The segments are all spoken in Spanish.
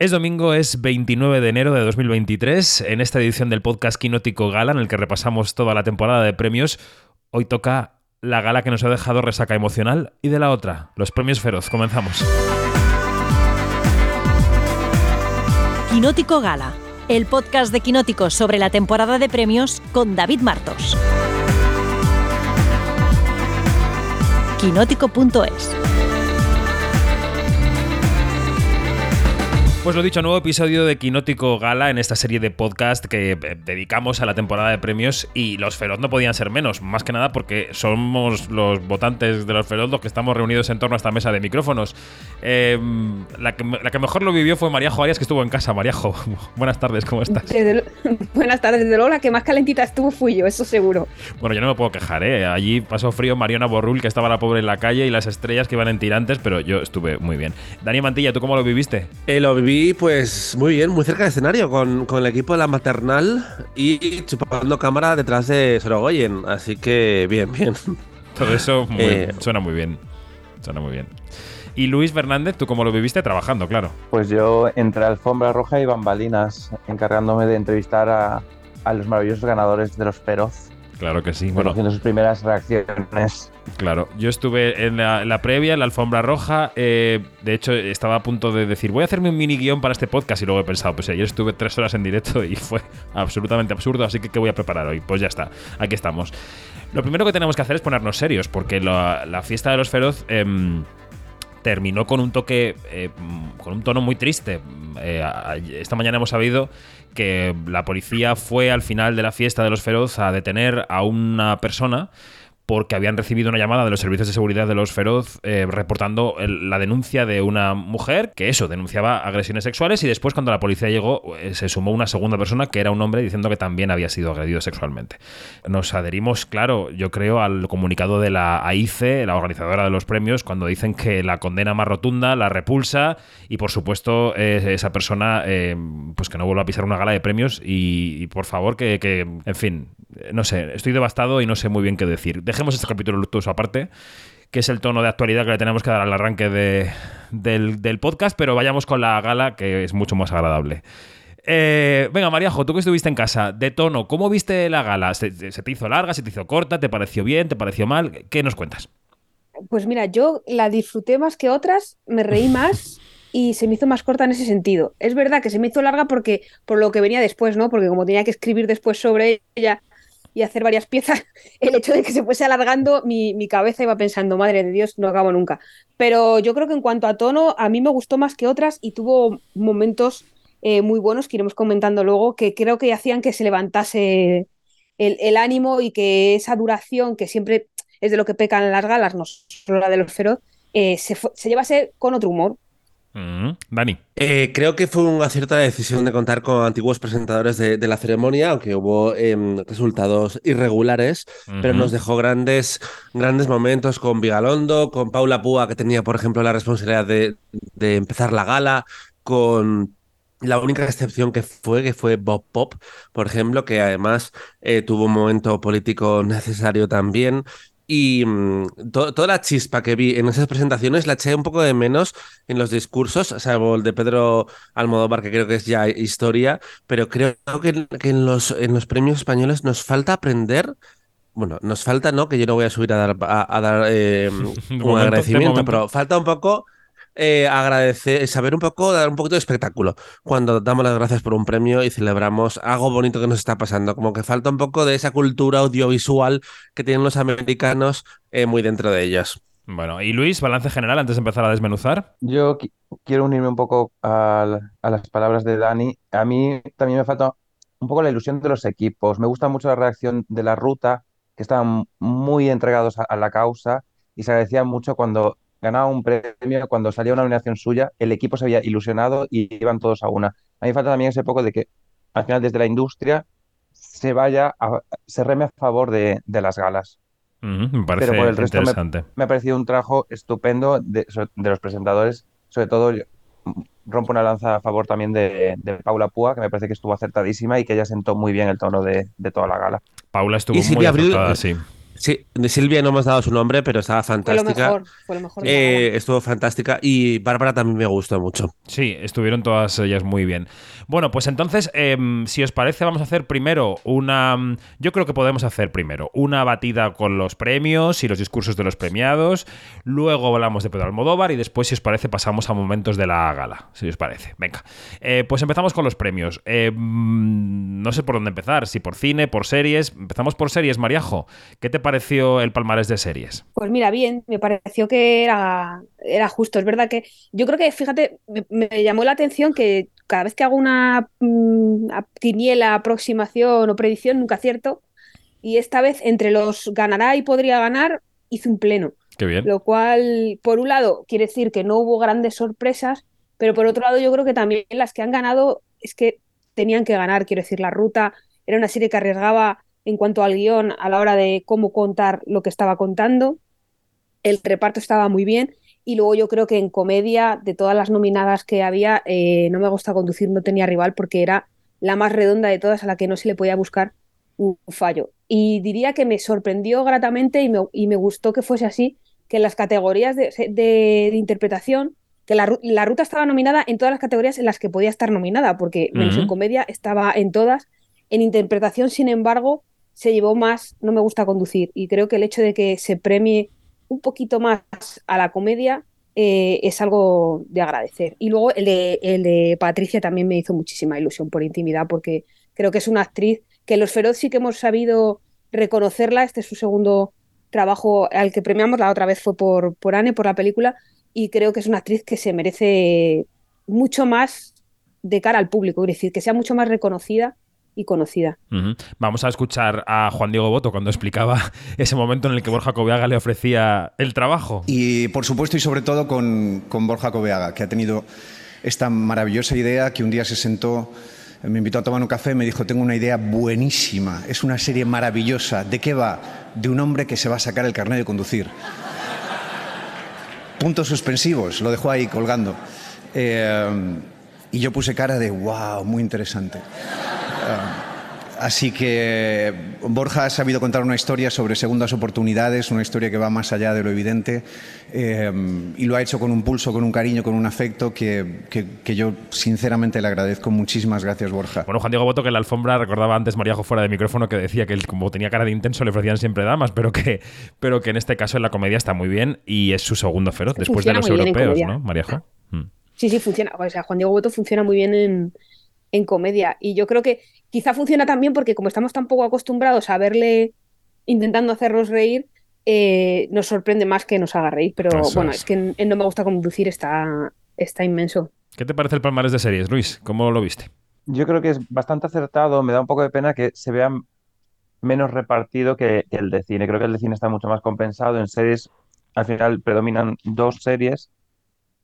Es domingo, es 29 de enero de 2023. En esta edición del podcast Quinótico Gala, en el que repasamos toda la temporada de premios, hoy toca la gala que nos ha dejado resaca emocional y de la otra, los premios Feroz. Comenzamos. Quinótico Gala, el podcast de Quinótico sobre la temporada de premios con David Martos. Quinótico.es Pues lo dicho, nuevo episodio de Quinótico Gala en esta serie de podcast que eh, dedicamos a la temporada de premios y los Feroz no podían ser menos, más que nada porque somos los votantes de los Feroz los que estamos reunidos en torno a esta mesa de micrófonos. Em, la, que, mejor lo vivió fue María Arias que estuvo en casa. Maríajo, buenas tardes, ¿cómo estás? buenas tardes, desde luego la que más calentita estuvo fui yo, eso seguro. Bueno, yo no me puedo quejar, ¿eh? Allí pasó frío Mariana Borrul, que estaba la pobre en la calle, y las estrellas que iban en tirantes, pero yo estuve muy bien. Dani Mantilla, ¿tú cómo lo viviste? Eh, lo viví pues muy bien, muy cerca del escenario, con, el equipo de la maternal y chupando cámara detrás de Sorogoyen. Así que bien, bien. Todo eso eh, suena muy bien. Suena muy bien. Y Luis Fernández, ¿tú cómo lo viviste? Trabajando, claro. Pues yo entre alfombra roja y bambalinas, encargándome de entrevistar a, a los maravillosos ganadores de los Feroz. Claro que sí. Bueno, haciendo sus primeras reacciones. Claro, yo estuve en la, previa, en la alfombra roja. Eh, de hecho, estaba a punto de decir, voy a hacerme un mini guion para este podcast. Y luego he pensado, pues ayer estuve tres horas en directo y fue absolutamente absurdo. Así que, ¿qué voy a preparar hoy? Pues ya está, aquí estamos. Lo primero que tenemos que hacer es ponernos serios, porque la, fiesta de los feroz. Em, terminó con un toque, eh, con un tono muy triste. Eh, esta mañana hemos sabido que la policía fue al final de la fiesta de los feroz a detener a una persona porque habían recibido una llamada de los servicios de seguridad de los Feroz eh, reportando la denuncia de una mujer que eso, denunciaba agresiones sexuales y después cuando la policía llegó eh, se sumó una segunda persona que era un hombre diciendo que también había sido agredido sexualmente. Nos adherimos, claro, yo creo, al comunicado de la AICE, la organizadora de los premios, cuando dicen que la condena más rotunda, la repulsa y por supuesto eh, esa persona pues que no vuelva a pisar una gala de premios y, por favor que, que, en fin, no sé, estoy devastado y no sé muy bien qué decir dejemos este capítulo luctuoso aparte, que es el tono de actualidad que le tenemos que dar al arranque del, podcast, pero vayamos con la gala, que es mucho más agradable. Eh, venga, Mariajo, tú que estuviste en casa, de tono, ¿cómo viste la gala? ¿Se, te hizo larga? ¿Se te hizo corta? ¿Te pareció bien? ¿Te pareció mal? ¿Qué nos cuentas? Pues mira, yo la disfruté más que otras, me reí más y se me hizo más corta en ese sentido. Es verdad que se me hizo larga porque por lo que venía después, ¿no? Porque como tenía que escribir después sobre ella, y hacer varias piezas, el hecho de que se fuese alargando, mi, cabeza iba pensando, madre de Dios, no acabo nunca. Pero yo creo que en cuanto a tono, a mí me gustó más que otras y tuvo momentos eh, muy buenos que iremos comentando luego, que creo que hacían que se levantase el, ánimo y que esa duración, que siempre es de lo que pecan las galas, no solo la de los feroz, eh, se, se llevase con otro humor. Mm, Dani. Eh, creo que fue una cierta decisión de contar con antiguos presentadores de, la ceremonia, aunque hubo em, resultados irregulares, pero nos dejó grandes, grandes momentos con Vigalondo, con Paula Púa, que tenía, por ejemplo, la responsabilidad de, empezar la gala, con la única excepción que fue, que fue Bob Pop, por ejemplo, que además eh, tuvo un momento político necesario también. Y mm, toda la chispa que vi en esas presentaciones la eché un poco de menos en los discursos, salvo el de Pedro Almodóvar, que creo que es ya historia, pero creo que, en, los, en los premios españoles nos falta aprender bueno, nos falta, ¿no? Que yo no voy a subir a dar, a, dar eh, un agradecimiento, pero falta un poco eh, agradecer, saber un poco, dar un poquito de espectáculo cuando damos las gracias por un premio y celebramos algo bonito que nos está pasando. Como que falta un poco de esa cultura audiovisual que tienen los americanos eh, muy dentro de ellos. Bueno, y Luis, balance general antes de empezar a desmenuzar. Yo quiero unirme un poco a, las palabras de Dani. A mí también me falta un poco la ilusión de los equipos. Me gusta mucho la reacción de la ruta, que estaban muy entregados a, a la causa y se agradecía mucho cuando ganaba un premio, cuando salía una nominación suya, el equipo se había ilusionado y iban todos a una. A mí me falta también ese poco de que al final desde la industria se vaya, se reme a favor de, las galas. me parece Pero por el resto Me, ha parecido un trabajo estupendo de, los presentadores, sobre todo rompo una lanza a favor también de, Paula Púa, que me parece que estuvo acertadísima y que ella sentó muy bien el tono de, toda la gala. Paula estuvo muy acertada, sí. Sí, de Silvia no hemos dado su nombre, pero estaba fantástica. Fue lo mejor, fue lo mejor. Eh, estuvo fantástica y Bárbara también me gustó mucho. Sí, estuvieron todas ellas muy bien. Bueno, pues entonces, em, si os parece, vamos a hacer primero una... Yo creo que podemos hacer primero una batida con los premios y los discursos de los premiados, luego hablamos de Pedro Almodóvar y después, si os parece, pasamos a momentos de la gala, si os parece. Venga, eh, pues empezamos con los premios. Em, no sé por dónde empezar, si por cine, por series. Empezamos por series, Mariajo. ¿Qué te pareció el palmarés de series? Pues mira, bien, me pareció que era, era justo. Es verdad que yo creo que, fíjate, me, llamó la atención que cada vez que hago una, mm, tiniela, aproximación o predicción, nunca acierto. Y esta vez, entre los ganará y podría ganar, hice un pleno. Qué bien. Lo cual, por un lado, quiere decir que no hubo grandes sorpresas, pero por otro lado, yo creo que también las que han ganado es que tenían que ganar. Quiero decir, la ruta era una serie que arriesgaba en cuanto al guion a la hora de cómo contar lo que estaba contando. El reparto estaba muy bien y luego yo creo que en comedia, de todas las nominadas que había, eh, No me gusta conducir, no tenía rival porque era la más redonda de todas a la que no se le podía buscar un fallo. Y diría que me sorprendió gratamente y me, y me gustó que fuese así, que en las categorías de, interpretación, que la, ruta estaba nominada en todas las categorías en las que podía estar nominada, porque menos en comedia estaba en todas. En interpretación, sin embargo, se llevó más No me gusta conducir. Y creo que el hecho de que se premie un poquito más a la comedia eh, es algo de agradecer. Y luego el de, el de Patricia también me hizo muchísima ilusión por intimidad, porque creo que es una actriz que los Feroz sí que hemos sabido reconocerla. Este es su segundo trabajo al que premiamos, la otra vez fue por, por Anne, por la película, y creo que es una actriz que se merece mucho más de cara al público, es decir, que sea mucho más reconocida y conocida. Vamos a escuchar a Juan Diego Boto cuando explicaba ese momento en el que Borja Coveaga le ofrecía el trabajo. Y por supuesto y sobre todo con, con Borja Coveaga, que ha tenido esta maravillosa idea que un día se sentó me invitó a tomar un café y me dijo, tengo una idea buenísima, es una serie maravillosa. ¿De qué va? De un hombre que se va a sacar el carnet de conducir. Puntos suspensivos, lo dejó ahí colgando. Eh, y yo puse cara de, wow, muy interesante. Así que Borja ha sabido contar una historia sobre segundas oportunidades, una historia que va más allá de lo evidente, eh, y lo ha hecho con un pulso, con un cariño, con un afecto que, yo sinceramente le agradezco. Muchísimas gracias, Borja. Bueno, Juan Diego Boto, que la alfombra, recordaba antes Maríajo fuera de micrófono, que decía que él, como tenía cara de intenso le ofrecían siempre damas, pero que, pero que en este caso en la comedia está muy bien y es su segundo feroz, después de los europeos, ¿no, Maríajo? Mm. Sí, sí, funciona. O sea, Juan Diego Boto funciona muy bien en, en comedia. Y yo creo que quizá funciona también porque como estamos tan poco acostumbrados a verle intentando hacernos reír, eh, nos sorprende más que nos haga reír. Pero bueno, es. que No me gusta conducir está, está inmenso. ¿Qué te parece el palmarés de series, Luis? ¿Cómo lo viste? Yo creo que es bastante acertado. Me da un poco de pena que se vea menos repartido que, que el de cine. Creo que el de cine está mucho más compensado. En series, al final, predominan dos series.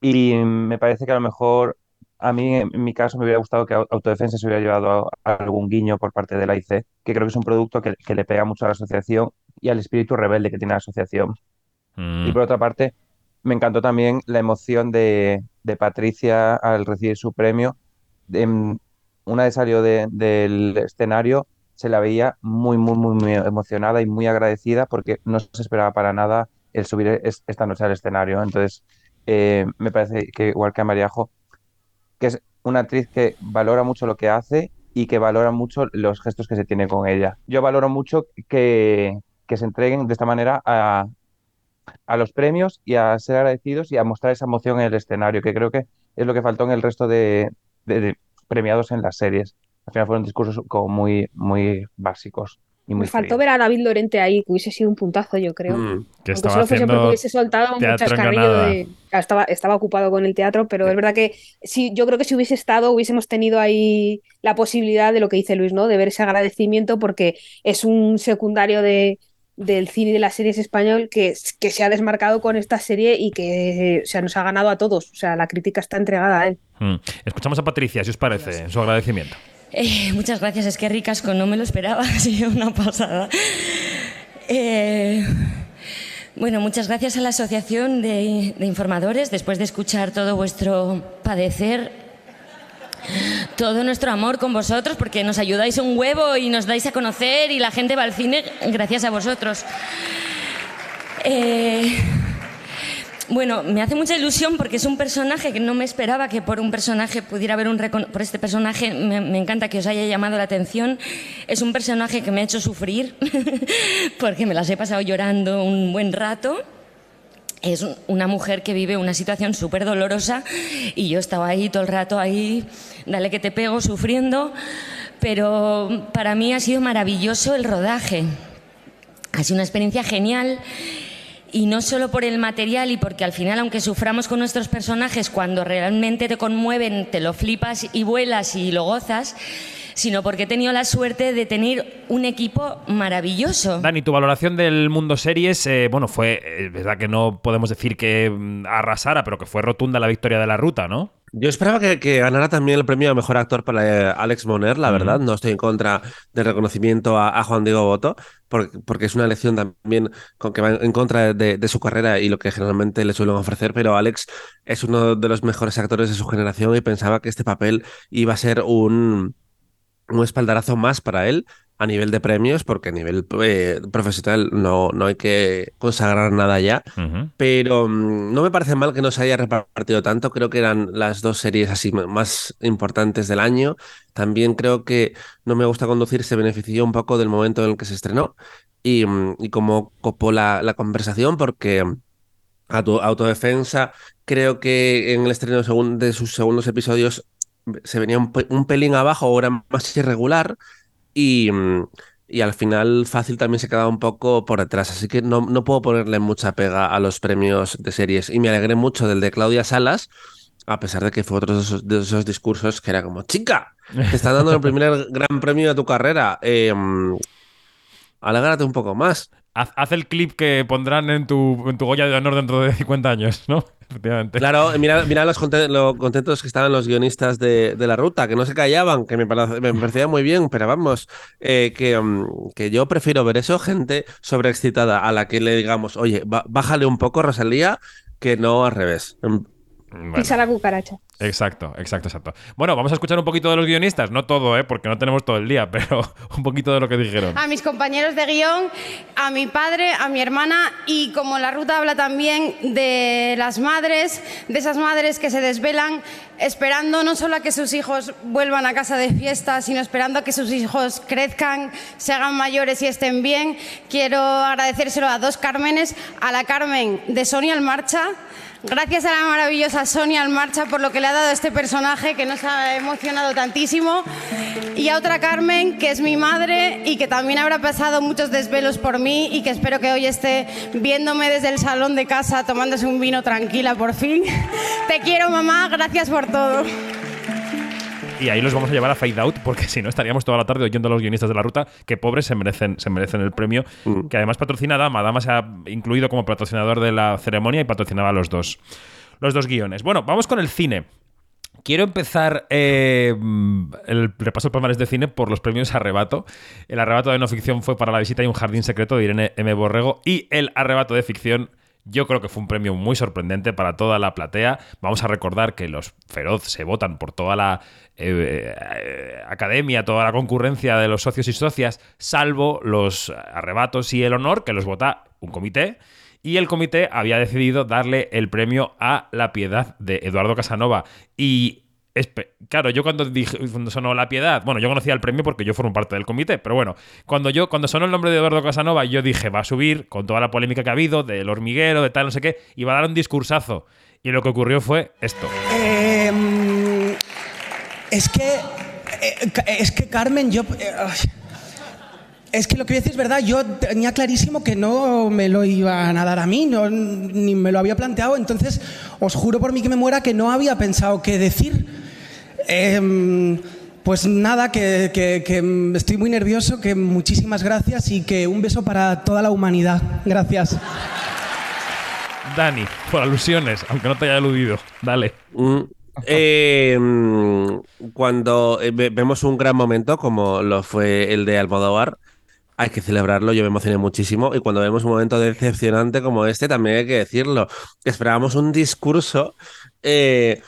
Y me parece que a lo mejor a mí, en mi caso, me hubiera gustado que Autodefensa se hubiera llevado algún guiño por parte de la IC, que creo que es un producto que, le pega mucho a la asociación y al espíritu rebelde que tiene la asociación. Y mm. por otra parte, me encantó también la emoción de, Patricia al recibir su premio. una vez salió del escenario, se la veía muy, muy, muy, muy emocionada y muy agradecida porque no se esperaba para nada el subir esta noche al escenario. Entonces, eh, me parece que igual que a Mariajo, que es una actriz que valora mucho lo que hace y que valora mucho los gestos que se tiene con ella. Yo valoro mucho que, se entreguen de esta manera a, los premios y a ser agradecidos y a mostrar esa emoción en el escenario, que creo que es lo que faltó en el resto de, premiados en las series. Al final fueron discursos como muy, muy básicos. Me faltó ver a David Lorente ahí, que hubiese sido un puntazo, yo creo. Mm, que estaba haciendo hubiese soltado un chascarrillo de... Ah, estaba, estaba ocupado con el teatro, pero es verdad que sí, yo creo que si hubiese estado, hubiésemos tenido ahí la posibilidad de lo que dice Luis, ¿no? De ver ese agradecimiento, porque es un secundario de, del cine y de las series español que, que se ha desmarcado con esta serie y que se nos ha ganado a todos. O sea, la crítica está entregada a él. Mm. Escuchamos a Patricia, si os parece, su agradecimiento. Eh, muchas gracias, es que ricasco, no me lo esperaba, ha sido una pasada. Eh, bueno, muchas gracias a la Asociación de, Informadores, después de escuchar todo vuestro padecer. todo nuestro amor con vosotros porque nos ayudáis un huevo y nos dais a conocer y la gente va al cine gracias a vosotros. Eh, bueno, me hace mucha ilusión porque es un personaje que no me esperaba que por un personaje pudiera haber un por este personaje me, encanta que os haya llamado la atención. Es un personaje que me ha hecho sufrir porque me las he pasado llorando un buen rato. Es una mujer que vive una situación súper dolorosa y yo estaba ahí todo el rato ahí, dale que te pego, sufriendo, pero para mí ha sido maravilloso el rodaje. Ha sido una experiencia genial y no solo por el material y porque al final, aunque suframos con nuestros personajes, cuando realmente te conmueven, te lo flipas y vuelas y lo gozas, sino porque he tenido la suerte de tener un equipo maravilloso. Dani, tu valoración del mundo series, eh, bueno, fue, es verdad que no podemos decir que mm, arrasara, pero que fue rotunda la victoria de la ruta, ¿no? Yo esperaba que, ganara también el premio a mejor actor para eh, Alex Moner, la verdad. No estoy en contra del reconocimiento a, Juan Diego Boto, porque, porque, es una elección también con que va en contra de, su carrera y lo que generalmente le suelen ofrecer. Pero Alex es uno de los mejores actores de su generación y pensaba que este papel iba a ser un, un espaldarazo más para él a nivel de premios, porque a nivel eh, profesional no, no hay que consagrar nada ya, pero mm, no me parece mal que no se haya repartido tanto, creo que eran las dos series así más importantes del año, también creo que No me gusta conducir se benefició un poco del momento en el que se estrenó y, mm, y como copó la, la conversación, porque a tu autodefensa creo que en el estreno de sus segundos episodios se venía un, un pelín abajo o era más irregular, y, y al final Fácil también se quedaba un poco por detrás, así que no, no puedo ponerle mucha pega a los premios de series. Y me alegré mucho del de Claudia Salas, a pesar de que fue otro de esos, de esos discursos que era como, chica, te está dando el primer gran premio de tu carrera. Eh, alégrate un poco más. Haz, el clip que pondrán en tu, en tu Goya de honor dentro de 50 años, ¿no? Efectivamente. Claro, mira, mira los lo contentos que estaban los guionistas de, la ruta, que no se callaban, que me, me parecía muy bien, pero vamos, eh, que, mm, que, yo prefiero ver eso, gente sobreexcitada a la que le digamos, oye, bájale un poco, Rosalía, que no al revés. Pisa la cucaracha. Exacto, exacto, exacto. Bueno, vamos a escuchar un poquito de los guionistas, no todo, ¿eh? porque no tenemos todo el día, pero un poquito de lo que dijeron. A mis compañeros de guion, a mi padre, a mi hermana y como la ruta habla también de las madres, de esas madres que se desvelan esperando no solo a que sus hijos vuelvan a casa de fiesta, sino esperando a que sus hijos crezcan, se hagan mayores y estén bien. Quiero agradecérselo a dos Cármenes, a la Carmen de Sonia Marcha Gracias a la maravillosa Sonia Almarcha por lo que le ha dado a este personaje que nos ha emocionado tantísimo. Y a otra Carmen, que es mi madre y que también habrá pasado muchos desvelos por mí y que espero que hoy esté viéndome desde el salón de casa tomándose un vino tranquila por fin. Te quiero mamá, gracias por todo y ahí los vamos a llevar a Fade Out porque si no estaríamos toda la tarde oyendo a los guionistas de la ruta que pobres se merecen, se merecen el premio mm. que además patrocina Dama. Dama se ha incluido como patrocinador de la ceremonia y patrocinaba los dos, los dos guiones. Bueno, vamos con el cine. Quiero empezar eh, el repaso de palmares de cine por los premios Arrebato. El Arrebato de no ficción fue para La visita y un jardín secreto de Irene M. Borrego y el Arrebato de ficción yo creo que fue un premio muy sorprendente para toda la platea. Vamos a recordar que los Feroz se votan por toda la eh, eh, academia, toda la concurrencia de los socios y socias, salvo los arrebatos y el honor, que los vota un comité. Y el comité había decidido darle el premio a La Piedad de Eduardo Casanova. Y claro, yo cuando dije, sonó La Piedad, bueno, yo conocía el premio porque yo formo parte del comité, pero bueno, cuando yo, cuando sonó el nombre de Eduardo Casanova, yo dije, va a subir con toda la polémica que ha habido, del hormiguero, de tal, no sé qué, y va a dar un discursazo. Y lo que ocurrió fue esto. Em, es que. Eh, es que Carmen, yo. Eh, es que lo que voy a decir es verdad, yo tenía clarísimo que no me lo iban a dar a mí, ni me lo había planteado, entonces os juro por mí que me muera que no había pensado qué decir. Em, pues nada, que, estoy muy nervioso, que muchísimas gracias y que un beso para toda la humanidad. Gracias. Dani, por alusiones, aunque no te haya aludido. Dale. Mm, em, cuando eh, vemos un gran momento como lo fue el de Almodóvar, hay que celebrarlo, yo me emocioné muchísimo y cuando vemos un momento decepcionante como este, también hay que decirlo. Esperábamos un discurso eh,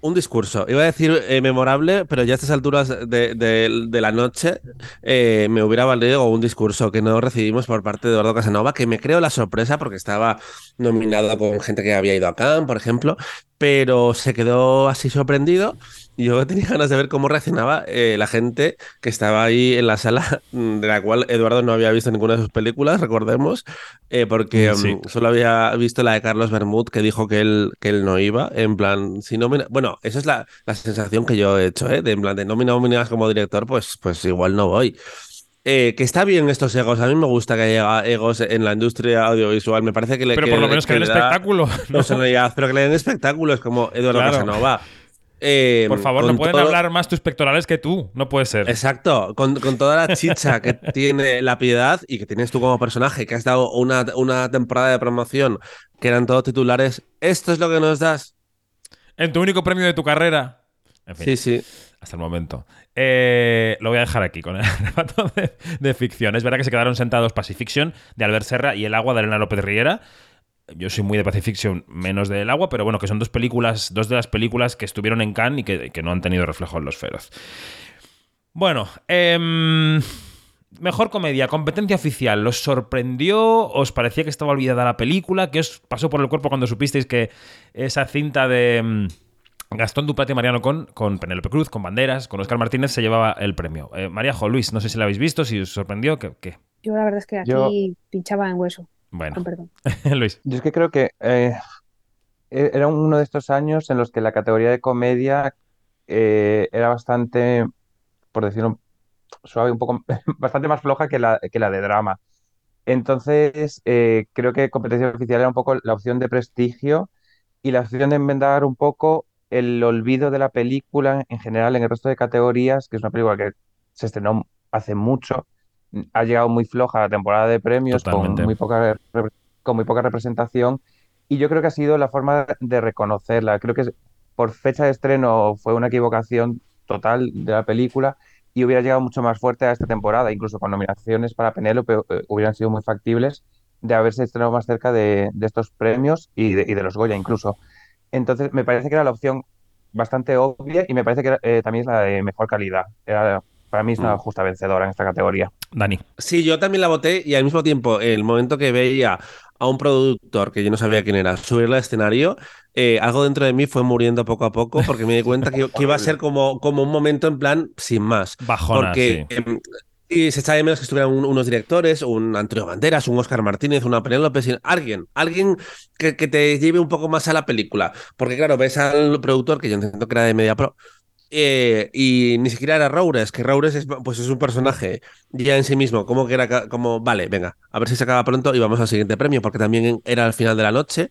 un discurso. Iba a decir eh, memorable, pero ya a estas alturas de, la noche eh, me hubiera valido un discurso que no recibimos por parte de Eduardo Casanova, que me creo la sorpresa porque estaba nominado con gente que había ido a Cannes, por ejemplo, pero se quedó así sorprendido yo tenía ganas de ver cómo reaccionaba eh, la gente que estaba ahí en la sala, de la cual Eduardo no había visto ninguna de sus películas, recordemos, eh, porque mm, solo había visto la de Carlos Bermud que dijo que él, que él no iba, en plan, si no Bueno, esa es la, la, sensación que yo he hecho, ¿eh? De en plan, de no me nominas como director, pues, pues igual no voy. Eh, que está bien estos egos. A mí me gusta que haya egos en la industria audiovisual. Me parece que le. Pero por lo menos que, den espectáculo. ¿no? pero que le den espectáculo. Es como Eduardo Casanova. Em, Por favor, no pueden hablar más tus pectorales que tú. No puede ser. Exacto. Con, toda la chicha que tiene la piedad y que tienes tú como personaje, que has dado una, una temporada de promoción que eran todos titulares, esto es lo que nos das. En tu único premio de tu carrera. En fin, sí, sí. Hasta el momento. Eh, lo voy a dejar aquí con el reparto de, de, ficción. Es verdad que se quedaron sentados Pacifiction de Albert Serra y El agua de Elena López Riera yo soy muy de Pacific Fiction, menos del agua, pero bueno, que son dos películas, dos de las películas que estuvieron en Cannes y que, no han tenido reflejo en los feroz. Bueno, em, mejor comedia, competencia oficial. ¿Los sorprendió? ¿Os parecía que estaba olvidada la película? ¿Qué os pasó por el cuerpo cuando supisteis que esa cinta de em, Gastón Duprat y Mariano con, con Penélope Cruz, con Banderas, con Oscar Martínez se llevaba el premio? Eh, María Jo, Luis, no sé si la habéis visto, si os sorprendió, ¿qué? Yo la verdad es que aquí pinchaba en hueso. Bueno, perdón. Luis. Yo es que creo que eh, e-, era uno de estos años en los que la categoría de comedia eh, era bastante, por decirlo suave, un poco bastante más floja que la, que la de drama. Entonces, eh, creo que competencia oficial era un poco la opción de prestigio y la opción de enmendar un poco el olvido de la película en general en el resto de categorías, que es una película que se estrenó hace mucho ha llegado muy floja la temporada de premios con muy, poca, con muy poca representación y yo creo que ha sido la forma de reconocerla. Creo que por fecha de estreno fue una equivocación total de la película y hubiera llegado mucho más fuerte a esta temporada, incluso con nominaciones para Penélope eh, hubieran sido muy factibles de haberse estrenado más cerca de, estos premios y de, los Goya incluso. Entonces me parece que era la opción bastante obvia y me parece que eh, también es la de mejor calidad. Era para mí es una mm. justa vencedora en esta categoría. Dani. Sí, yo también la voté y al mismo tiempo, el momento que veía a un productor que yo no sabía quién era subir al escenario, eh, algo dentro de mí fue muriendo poco a poco porque me di cuenta que, iba a ser como, como un momento en plan sin más. Bajona, porque, em, y se echa de menos que estuvieran unos directores, un Antonio Banderas, un Oscar Martínez, una Penélope, alguien, alguien que, que, te lleve un poco más a la película. Porque claro, ves al productor, que yo entiendo que era de Media Pro, eh, y ni siquiera era Roures, que Roures es, pues es un personaje ya en sí mismo, como que era como, vale, venga, a ver si se acaba pronto y vamos al siguiente premio, porque también era al final de la noche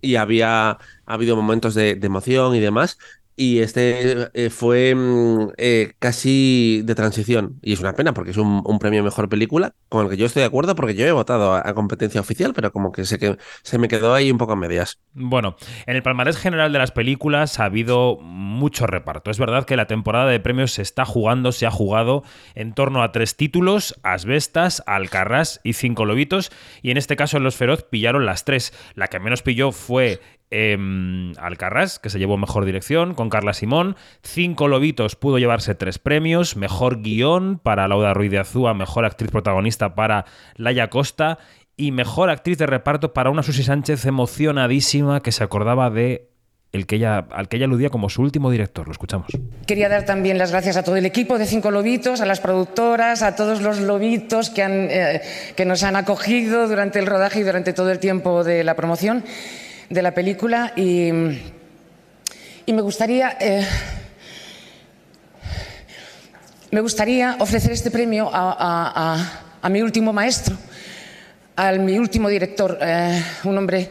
y había habido momentos de emoción y demás, y este eh, fue mm, eh, casi de transición. Y es una pena porque es un, premio mejor película con el que yo estoy de acuerdo porque yo he votado a, competencia oficial, pero como que sé que se me quedó ahí un poco a medias. Bueno, en el palmarés general de las películas ha habido mucho reparto. Es verdad que la temporada de premios se está jugando, se ha jugado en torno a tres títulos, Asbestas, Alcarrás y Cinco Lobitos. Y en este caso en Los Feroz pillaron las tres. La que menos pilló fue eh, Alcarrás, que se llevó mejor dirección, con Carla Simón. Cinco Lobitos pudo llevarse tres premios. Mejor guion para Lauda Ruiz de Azúa, mejor actriz protagonista para Laia Costa y mejor actriz de reparto para una Susi Sánchez emocionadísima que se acordaba de el que ella, al que ella aludía como su último director. Lo escuchamos. Quería dar también las gracias a todo el equipo de Cinco Lobitos, a las productoras, a todos los lobitos que, han, eh, que nos han acogido durante el rodaje y durante todo el tiempo de la promoción de la película y, me gustaría... Eh, me gustaría ofrecer este premio a, mi último maestro, a mi último director, eh, un hombre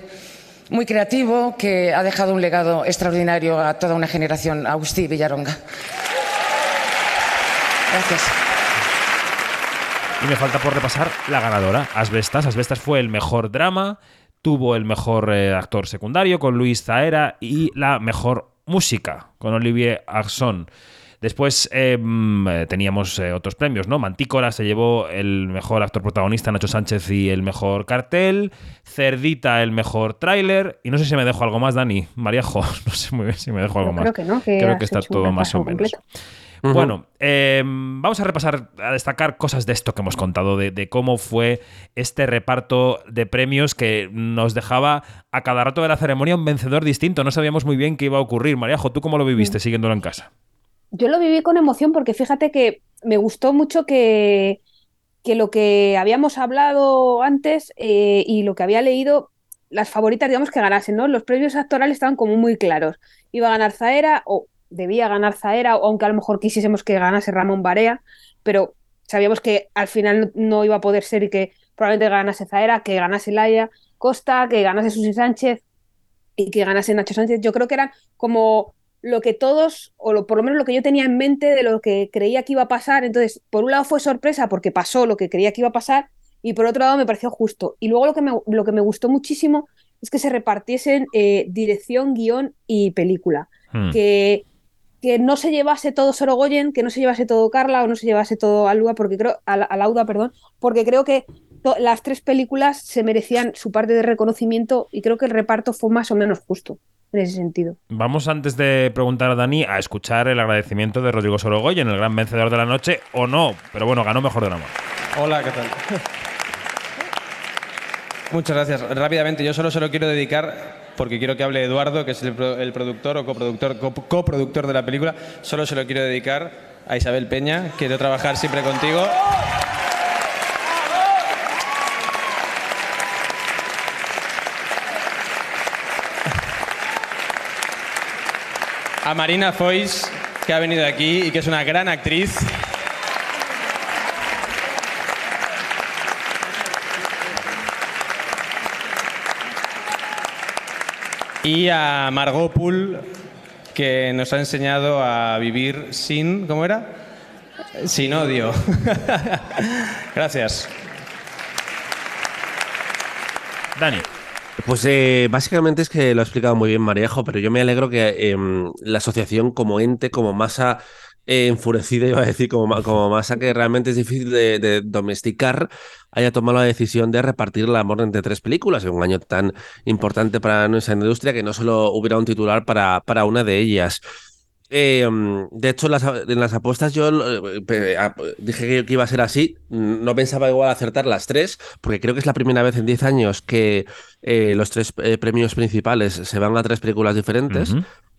muy creativo que ha dejado un legado extraordinario a toda una generación, Agustí Villaronga. Gracias. Y me falta por repasar la ganadora, Asbestas. Asbestas fue el mejor drama, tuvo el mejor eh, actor secundario con Luis Zaera y la mejor música con Olivier Arson. Después em, eh, teníamos eh, otros premios, ¿no? Mantícora se llevó el mejor actor protagonista, Nacho Sánchez, y el mejor cartel. Cerdita, el mejor tráiler. Y no sé si me dejo algo más, Dani. Mariajo, no sé muy bien si me dejo algo más. Creo que no, que Creo que está todo más o menos. completo. Bueno, em, vamos a repasar, a destacar cosas de esto que hemos contado, de, de cómo fue este reparto de premios que nos dejaba a cada rato de la ceremonia un vencedor distinto. No sabíamos muy bien qué iba a ocurrir. Mariajo, ¿tú cómo lo viviste siguiéndolo en casa? Yo lo viví con emoción porque fíjate que me gustó mucho que, que lo que habíamos hablado antes eh, y lo que había leído, las favoritas, digamos, que ganasen, ¿no? Los premios actorales estaban como muy claros. Iba a ganar Zaera o debía ganar Zaera, aunque a lo mejor quisiésemos que ganase Ramón Barea, pero sabíamos que al final no, no iba a poder ser y que probablemente ganase Zaera, que ganase Laia Costa, que ganase Susi Sánchez y que ganase Nacho Sánchez. Yo creo que eran como lo que todos, o lo, por lo menos lo que yo tenía en mente de lo que creía que iba a pasar. Entonces, por un lado fue sorpresa porque pasó lo que creía que iba a pasar y por otro lado me pareció justo. Y luego lo que me, lo que me gustó muchísimo es que se repartiesen eh, dirección, guion y película. Hmm. Que, que no se llevase todo Sorogoyen, que no se llevase todo Carla o no se llevase todo Alua, porque creo, a, la- a Lauda, perdón, porque creo que las tres películas se merecían su parte de reconocimiento y creo que el reparto fue más o menos justo en ese sentido. Vamos antes de preguntar a Dani a escuchar el agradecimiento de Rodrigo Sorogoyen, el gran vencedor de la noche, o no, pero bueno, ganó mejor drama. Hola, ¿qué tal? Muchas gracias. Rápidamente, yo solo se lo quiero dedicar, porque quiero que hable Eduardo, que es el, pro- el productor o coproductor, co- coproductor de la película, solo se lo quiero dedicar a Isabel Peña. Quiero trabajar siempre contigo. A Marina Foix, que ha venido aquí y que es una gran actriz. Y a Margot que nos ha enseñado a vivir sin. ¿Cómo era? Sin odio. Gracias. Dani. Pues eh, básicamente es que lo ha explicado muy bien Marejo, pero yo me alegro que em, la asociación como ente, como masa enfurecida, iba a decir, como, como masa que realmente es difícil de, domesticar, haya tomado la decisión de repartir el amor entre tres películas en un año tan importante para nuestra industria que no solo hubiera un titular para, para una de ellas. Mm, de hecho, las, en las apuestas yo eh, dije que, iba a ser así. No pensaba igual acertar las tres, porque creo que es la primera vez en 10 años que eh, los tres eh, premios principales se van a tres películas diferentes.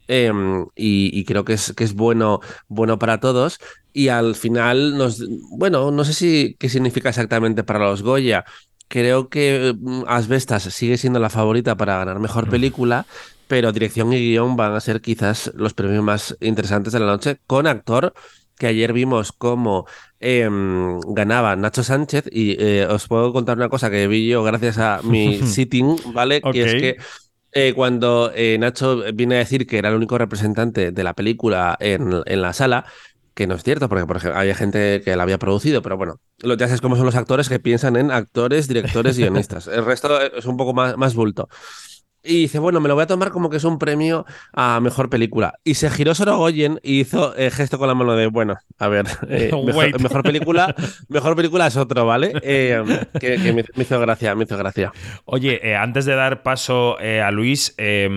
Eh, y, y creo que es, que es bueno, bueno para todos. Y al final nos, bueno, no sé si qué significa exactamente para los Goya. Creo que mm, Asbestas sigue siendo la favorita para ganar mejor película, pero dirección y guion van a ser quizás los premios más interesantes de la noche, con actor que ayer vimos cómo em, ganaba Nacho Sánchez y eh, os puedo contar una cosa que vi yo gracias a mi sitting, ¿vale? Que es que eh, cuando eh, Nacho viene a decir que era el único representante de la película en, en la sala, que no es cierto, porque por ejemplo, había gente que la había producido, pero bueno, lo, ya sabes cómo son los actores que piensan en actores, directores guionistas. El resto es un poco más, más bulto. Y dice, bueno, me lo voy a tomar como que es un premio a mejor película. Y se giró Sorogoyen y hizo gesto con la mano de, bueno, a ver, eh, mejor, mejor película, mejor película es otro, ¿vale? Eh, que que me, me hizo gracia, me hizo gracia. Oye, eh, antes de dar paso a Luis, eh,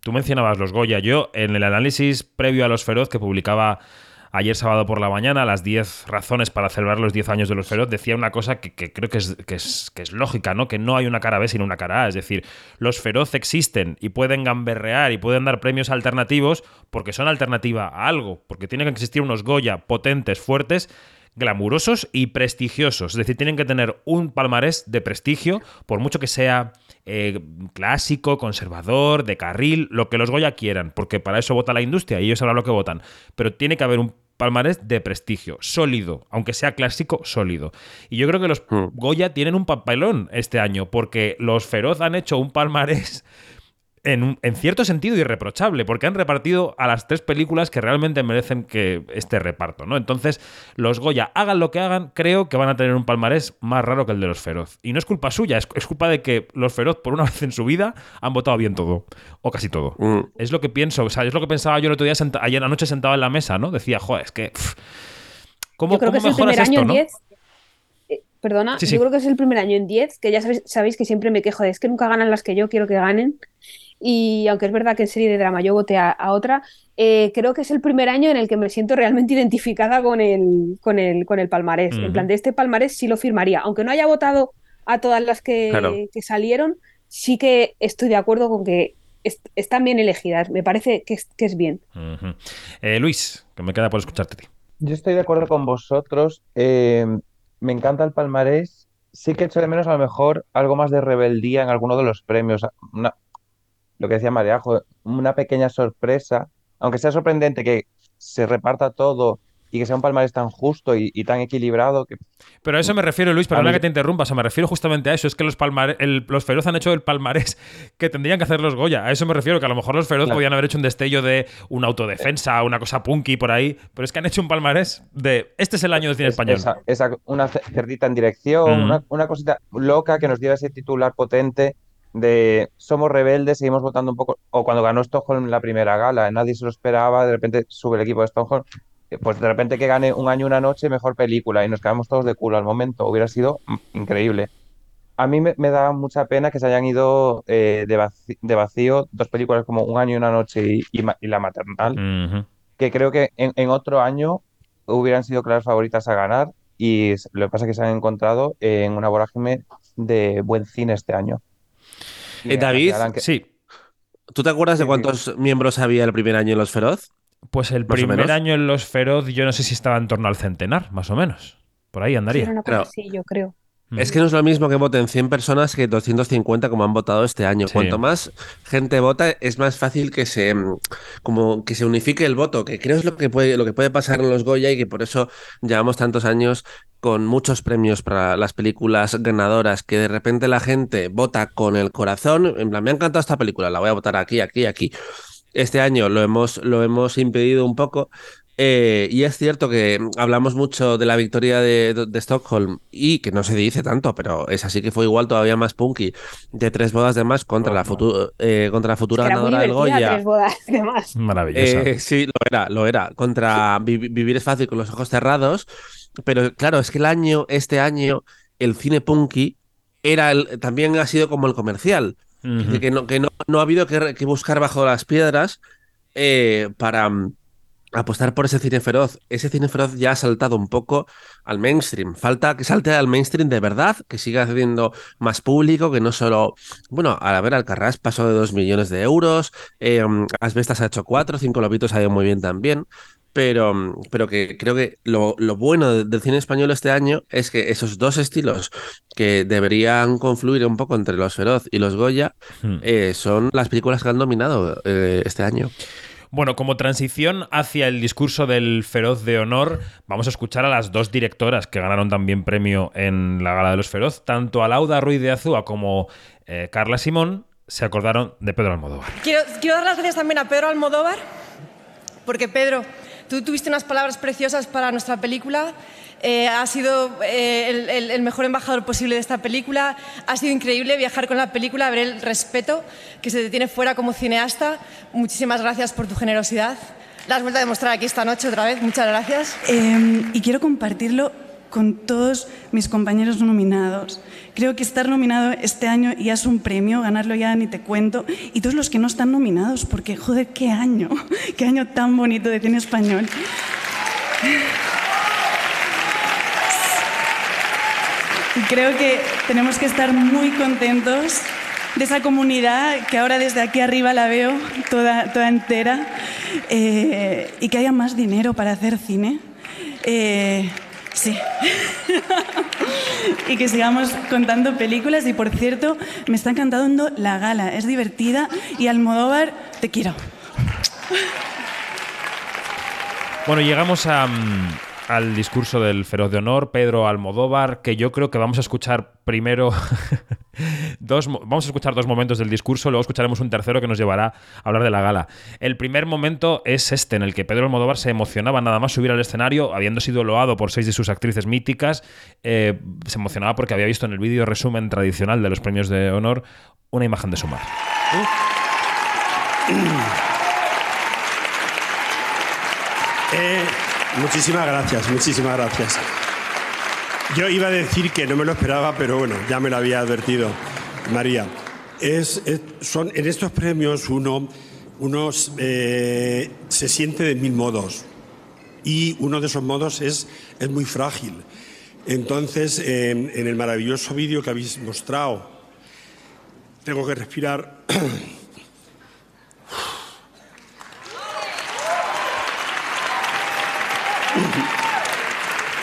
tú mencionabas los Goya. Yo, en el análisis previo a Los Feroz que publicaba ayer sábado por la mañana, las 10 razones para celebrar los 10 años de Los Feroz, decía una cosa que, creo que es, lógica, ¿no? Que no hay una cara B sin una cara A. Es decir, Los Feroz existen y pueden gamberrear y pueden dar premios alternativos porque son alternativa a algo, porque tienen que existir unos Goya potentes, fuertes glamurosos y prestigiosos. Es decir, tienen que tener un palmarés de prestigio, por mucho que sea eh, clásico, conservador, de carril, lo que los Goya quieran, porque para eso vota la industria y ellos sabrán lo que votan. Pero tiene que haber un palmarés de prestigio, sólido, aunque sea clásico, sólido. Y yo creo que los Goya tienen un papelón este año, porque los Feroz han hecho un palmarés en, en, cierto sentido irreprochable, porque han repartido a las tres películas que realmente merecen que este reparto, ¿no? Entonces, los Goya, hagan lo que hagan, creo que van a tener un palmarés más raro que el de los Feroz. Y no es culpa suya, es, culpa de que los Feroz, por una vez en su vida, han votado bien todo, o casi todo. Mm. Es lo que pienso, o sea, es lo que pensaba yo el otro día, ayer anoche sentado en la mesa, ¿no? Decía, joder, es que... ¿Cómo, yo creo ¿cómo que es el primer año en 10 eh, perdona, Sí, sí. yo creo que es el primer año en 10, que ya sabéis, sabéis que siempre me quejo de es que nunca ganan las que yo quiero que ganen. Y aunque es verdad que en serie de drama yo voté a, a otra, eh, creo que es el primer año en el que me siento realmente identificada con el, con el, con el palmarés. En plan, de este palmarés sí lo firmaría. Aunque no haya votado a todas las que, Claro. que salieron, sí que estoy de acuerdo con que est- están bien elegidas. Me parece que es, que es bien. Eh, Luis, que me queda por escucharte. Yo estoy de acuerdo con vosotros. eh, me encanta el palmarés. Sí que echo de menos a lo mejor algo más de rebeldía en alguno de los premios. Una- lo que decía Mariajo, una pequeña sorpresa, aunque sea sorprendente que se reparta todo y que sea un palmarés tan justo y, y tan equilibrado que Pero a eso me refiero, Luis, perdona mí- que te interrumpa, o sea, me refiero justamente a eso, es que los, palmare- el- los Feroz han hecho el palmarés que tendrían que hacer los Goya. A eso me refiero, que a lo mejor los Feroz Claro. podían haber hecho un destello de una autodefensa, una cosa punky por ahí, pero es que han hecho un palmarés de este es el año del cine es- español. esa- esa- una ce- cerdita en dirección, una, una cosita loca que nos diera ese titular potente de somos rebeldes, seguimos votando un poco, o cuando ganó Stockholm la primera gala, nadie se lo esperaba, de repente sube el equipo de Stockholm, eh, pues de repente que gane un año una noche mejor película y nos quedamos todos de culo al momento, hubiera sido increíble. A mí me, me da mucha pena que se hayan ido eh, de, vaci- de vacío dos películas como Un año y una noche y, y y La Maternal, Ujú. que creo que en, en otro año hubieran sido claras favoritas a ganar y lo que pasa es que se han encontrado en una vorágine de buen cine este año. Y Eh, David, que- Sí, ¿tú te acuerdas de Sí, sí. cuántos miembros había el primer año en Los Feroz? pues el primer año en los Feroz, yo no sé si estaba en torno al centenar, más o menos. Por ahí Sí, andaría. era una cosa Claro. así, yo creo. Es que no es lo mismo que voten 100 personas que 250 como han votado este año. Sí. Cuanto más gente vota, es más fácil que se mm, como que se unifique el voto, que creo es lo que puede lo que puede pasar en los Goya y que por eso llevamos tantos años con muchos premios para las películas ganadoras, que de repente la gente vota con el corazón, en plan, me ha encantado esta película, la voy a votar aquí, aquí, aquí. Este año lo hemos, lo hemos impedido un poco. Eh, y es cierto que hablamos mucho de la victoria de, de Stockholm y que no se dice tanto, pero es así que fue igual todavía más punky de tres bodas de más contra la, futu- eh, contra la futura Era muy ganadora del Goya. tres bodas de más. Maravillosa. Eh, sí, lo era, lo era. Contra Vi- Vivir es fácil con los ojos cerrados. Pero claro, es que el año, este año, el cine punky era el, también ha sido como el comercial. Que no, que no, no ha habido que buscar bajo las piedras eh, para mm, apostar por ese cine feroz. Ese cine feroz ya ha saltado un poco al mainstream. Falta que salte al mainstream de verdad, que siga haciendo más público, que no solo. Bueno, a ver, Alcarrás pasó de 2 millones de euros, eh, Asbestas ha hecho 4, Cinco Lobitos ha ido muy bien también. Pero, pero que creo que lo, lo bueno de- del cine español este año es que esos dos estilos que deberían confluir un poco entre los Feroz y los Goya Hmm. eh, son las películas que han dominado eh, este año. Bueno, como transición hacia el discurso del Feroz de Honor, vamos a escuchar a las dos directoras que ganaron también premio en la Gala de los Feroz. Tanto Alauda Ruiz de Azúa como eh, Carla Simón se acordaron de Pedro Almodóvar. Quiero dar las gracias también a Pedro Almodóvar, porque Pedro, tú tuviste unas palabras preciosas para nuestra película. Eh, has sido eh, el, el- el mejor embajador posible de esta película. Ha sido increíble viajar con la película, ver el respeto que se te tiene fuera como cineasta. Muchísimas gracias por tu generosidad. La has vuelto a demostrar aquí esta noche otra vez. Muchas gracias. Eh, y quiero compartirlo con todos mis compañeros nominados. Creo que estar nominado este año ya es un premio, ganarlo ya ni te cuento. Y todos los que no están nominados, porque joder, qué año, qué año tan bonito de cine español. Y creo que tenemos que estar muy contentos de esa comunidad que ahora desde aquí arriba la veo toda, toda entera eh, y que haya más dinero para hacer cine. Eh, sí. y que sigamos contando películas y por cierto, me está encantando la gala, es divertida y Almodóvar, te quiero. Bueno, llegamos a, mm, al discurso del Feroz de Honor, Pedro Almodóvar, que yo creo que vamos a escuchar primero dos, vamos a escuchar dos momentos del discurso, luego escucharemos un tercero que nos llevará a hablar de la gala. El primer momento es este, en el que Pedro Almodóvar se emocionaba nada más subir al escenario, habiendo sido loado por seis de sus actrices míticas, eh, se emocionaba porque había visto en el vídeo resumen tradicional de los premios de honor una imagen de su madre. Eh, muchísimas gracias, muchísimas gracias. Yo iba a decir que no me lo esperaba, pero bueno, ya me lo había advertido María. Es, son, en estos premios uno, uno eh, se siente de mil modos y uno de esos modos es, es muy frágil. Entonces, en el maravilloso vídeo que habéis mostrado, tengo que respirar.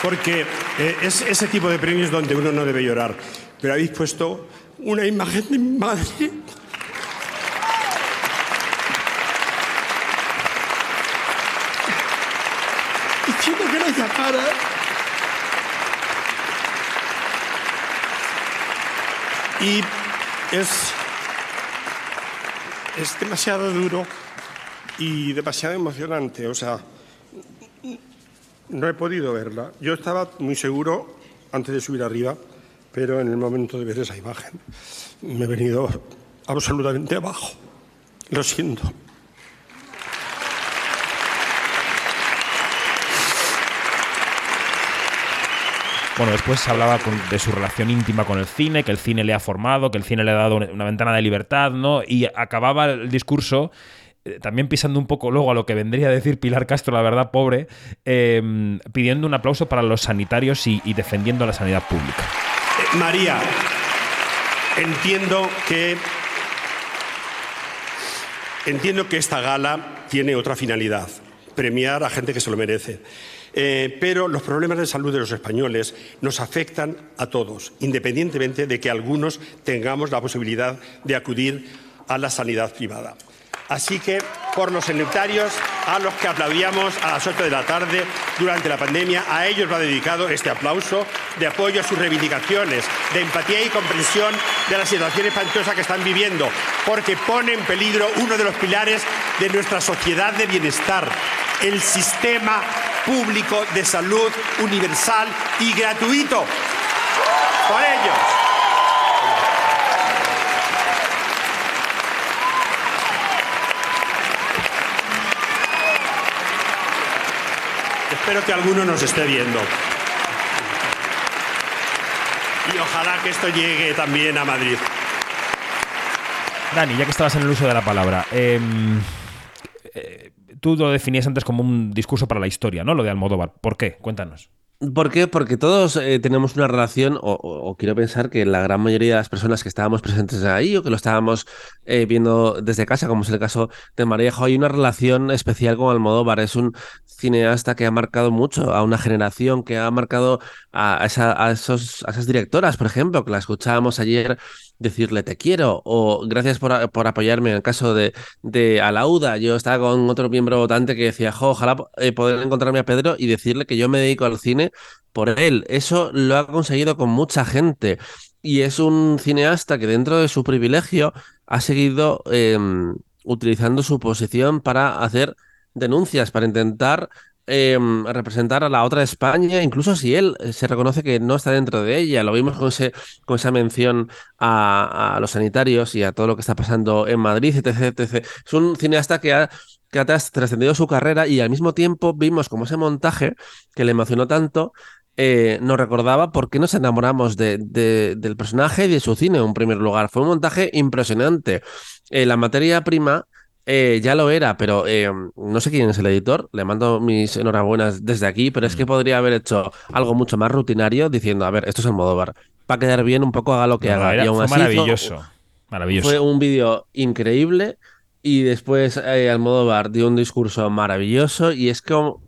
Porque eh, es ese tipo de premios donde uno no debe llorar. Pero habéis puesto una imagen de mi madre. Diciendo que la llamara. Y es, es demasiado duro y demasiado emocionante. O sea, no he podido verla. Yo estaba muy seguro antes de subir arriba, pero en el momento de ver esa imagen me he venido absolutamente abajo. Lo siento. Bueno, después se hablaba de su relación íntima con el cine, que el cine le ha formado, que el cine le ha dado una ventana de libertad, ¿no? Y acababa el discurso también pisando un poco luego a lo que vendría a decir Pilar Castro, la verdad, pobre, em, pidiendo un aplauso para los sanitarios y, defendiendo la sanidad pública. Eh, María, entiendo que. Entiendo que esta gala tiene otra finalidad, premiar a gente que se lo merece. Eh, pero los problemas de salud de los españoles nos afectan a todos, independientemente de que algunos tengamos la posibilidad de acudir a la sanidad privada. Así que, por los sanitarios, a los que aplaudíamos a las 8 de la tarde durante la pandemia, a ellos va dedicado este aplauso de apoyo a sus reivindicaciones, de empatía y comprensión de la situación espantosa que están viviendo, porque pone en peligro uno de los pilares de nuestra sociedad de bienestar, el sistema público de salud universal y gratuito. Por ellos. Espero que alguno nos esté viendo. Y ojalá que esto llegue también a Madrid. Dani, ya que estabas en el uso de la palabra, em, eh, tú lo definías antes como un discurso para la historia, ¿no? Lo de Almodóvar. ¿Por qué? Cuéntanos. ¿Por qué? Porque todos eh, tenemos una relación, o, quiero pensar que la gran mayoría de las personas que estábamos presentes ahí o que lo estábamos eh, viendo desde casa, como es el caso de Marejo, hay una relación especial con Almodóvar. Es un cineasta que ha marcado mucho a una generación, que ha marcado a, esos, a esas directoras, por ejemplo, que la escuchábamos ayer decirle te quiero o gracias por, apoyarme en el caso de, de Alauda. Yo estaba con otro miembro votante que decía, ojalá eh, poder encontrarme a Pedro y decirle que yo me dedico al cine por él. Eso lo ha conseguido con mucha gente y es un cineasta que dentro de su privilegio ha seguido em, utilizando su posición para hacer denuncias, para intentar Em, representar a la otra España, incluso si él eh, se reconoce que no está dentro de ella. Lo vimos con, con esa mención a, los sanitarios y a todo lo que está pasando en Madrid, etc. etc. Es un cineasta que ha, que ha trascendido su carrera y al mismo tiempo vimos como ese montaje que le emocionó tanto. Eh, nos recordaba por qué nos enamoramos de, del personaje y de su cine en primer lugar. Fue un montaje impresionante. Eh, la materia prima eh, ya lo era, pero eh, no sé quién es el editor. Le mando mis enhorabuenas desde aquí, pero es que mm. podría haber hecho algo mucho más rutinario diciendo, a ver, esto es el Modóvar. Para quedar bien, un poco haga lo que haga. y fue maravilloso. maravilloso. Fue un vídeo increíble y después eh, Almodóvar dio un discurso maravilloso y es como...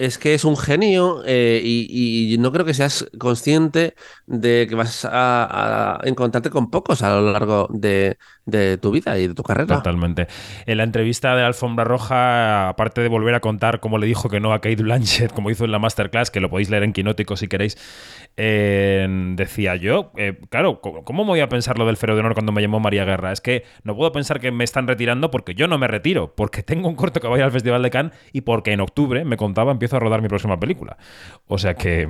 es que es un genio eh, y, no creo que seas consciente de que vas a, encontrarte con pocos a lo largo de, de tu vida y de tu carrera. Totalmente. En la entrevista de Alfombra Roja, aparte de volver a contar cómo le dijo que no a Kate Blanchett, como hizo en la masterclass, que lo podéis leer en Quinótico si queréis, decía yo, eh, claro, ¿cómo voy a pensar lo del Fero de Honor cuando me llamó María Guerra? Es que no puedo pensar que me están retirando porque yo no me retiro, porque tengo un corto que vaya al Festival de Cannes y porque en octubre, me contaba, empiezo a rodar mi próxima película. O sea que,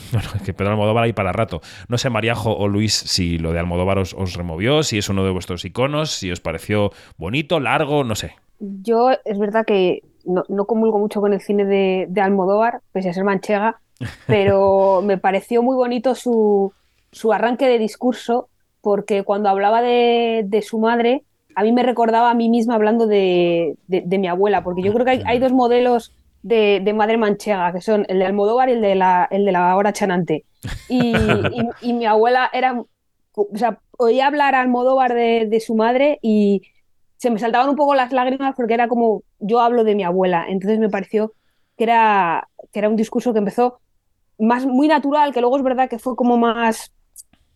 que Pedro Almodóvar ahí para rato. No sé, Mariajo o Luis, si lo de Almodóvar os, os removió, si es uno de vuestros iconos, si os pareció bonito, largo, no sé. Yo es verdad que no, no comulgo mucho con el cine de, de, Almodóvar, pese a ser manchega, pero me pareció muy bonito su, su arranque de discurso, porque cuando hablaba de, de, su madre, a mí me recordaba a mí misma hablando de, de mi abuela, porque yo creo que hay, hay dos modelos de, madre manchega, que son el de Almodóvar y el de la, el de la hora chanante. Y, y, y mi abuela era o sea, oía hablar a Almodóvar de, de, su madre y se me saltaban un poco las lágrimas porque era como yo hablo de mi abuela. Entonces me pareció que era, que era un discurso que empezó más muy natural, que luego es verdad que fue como más,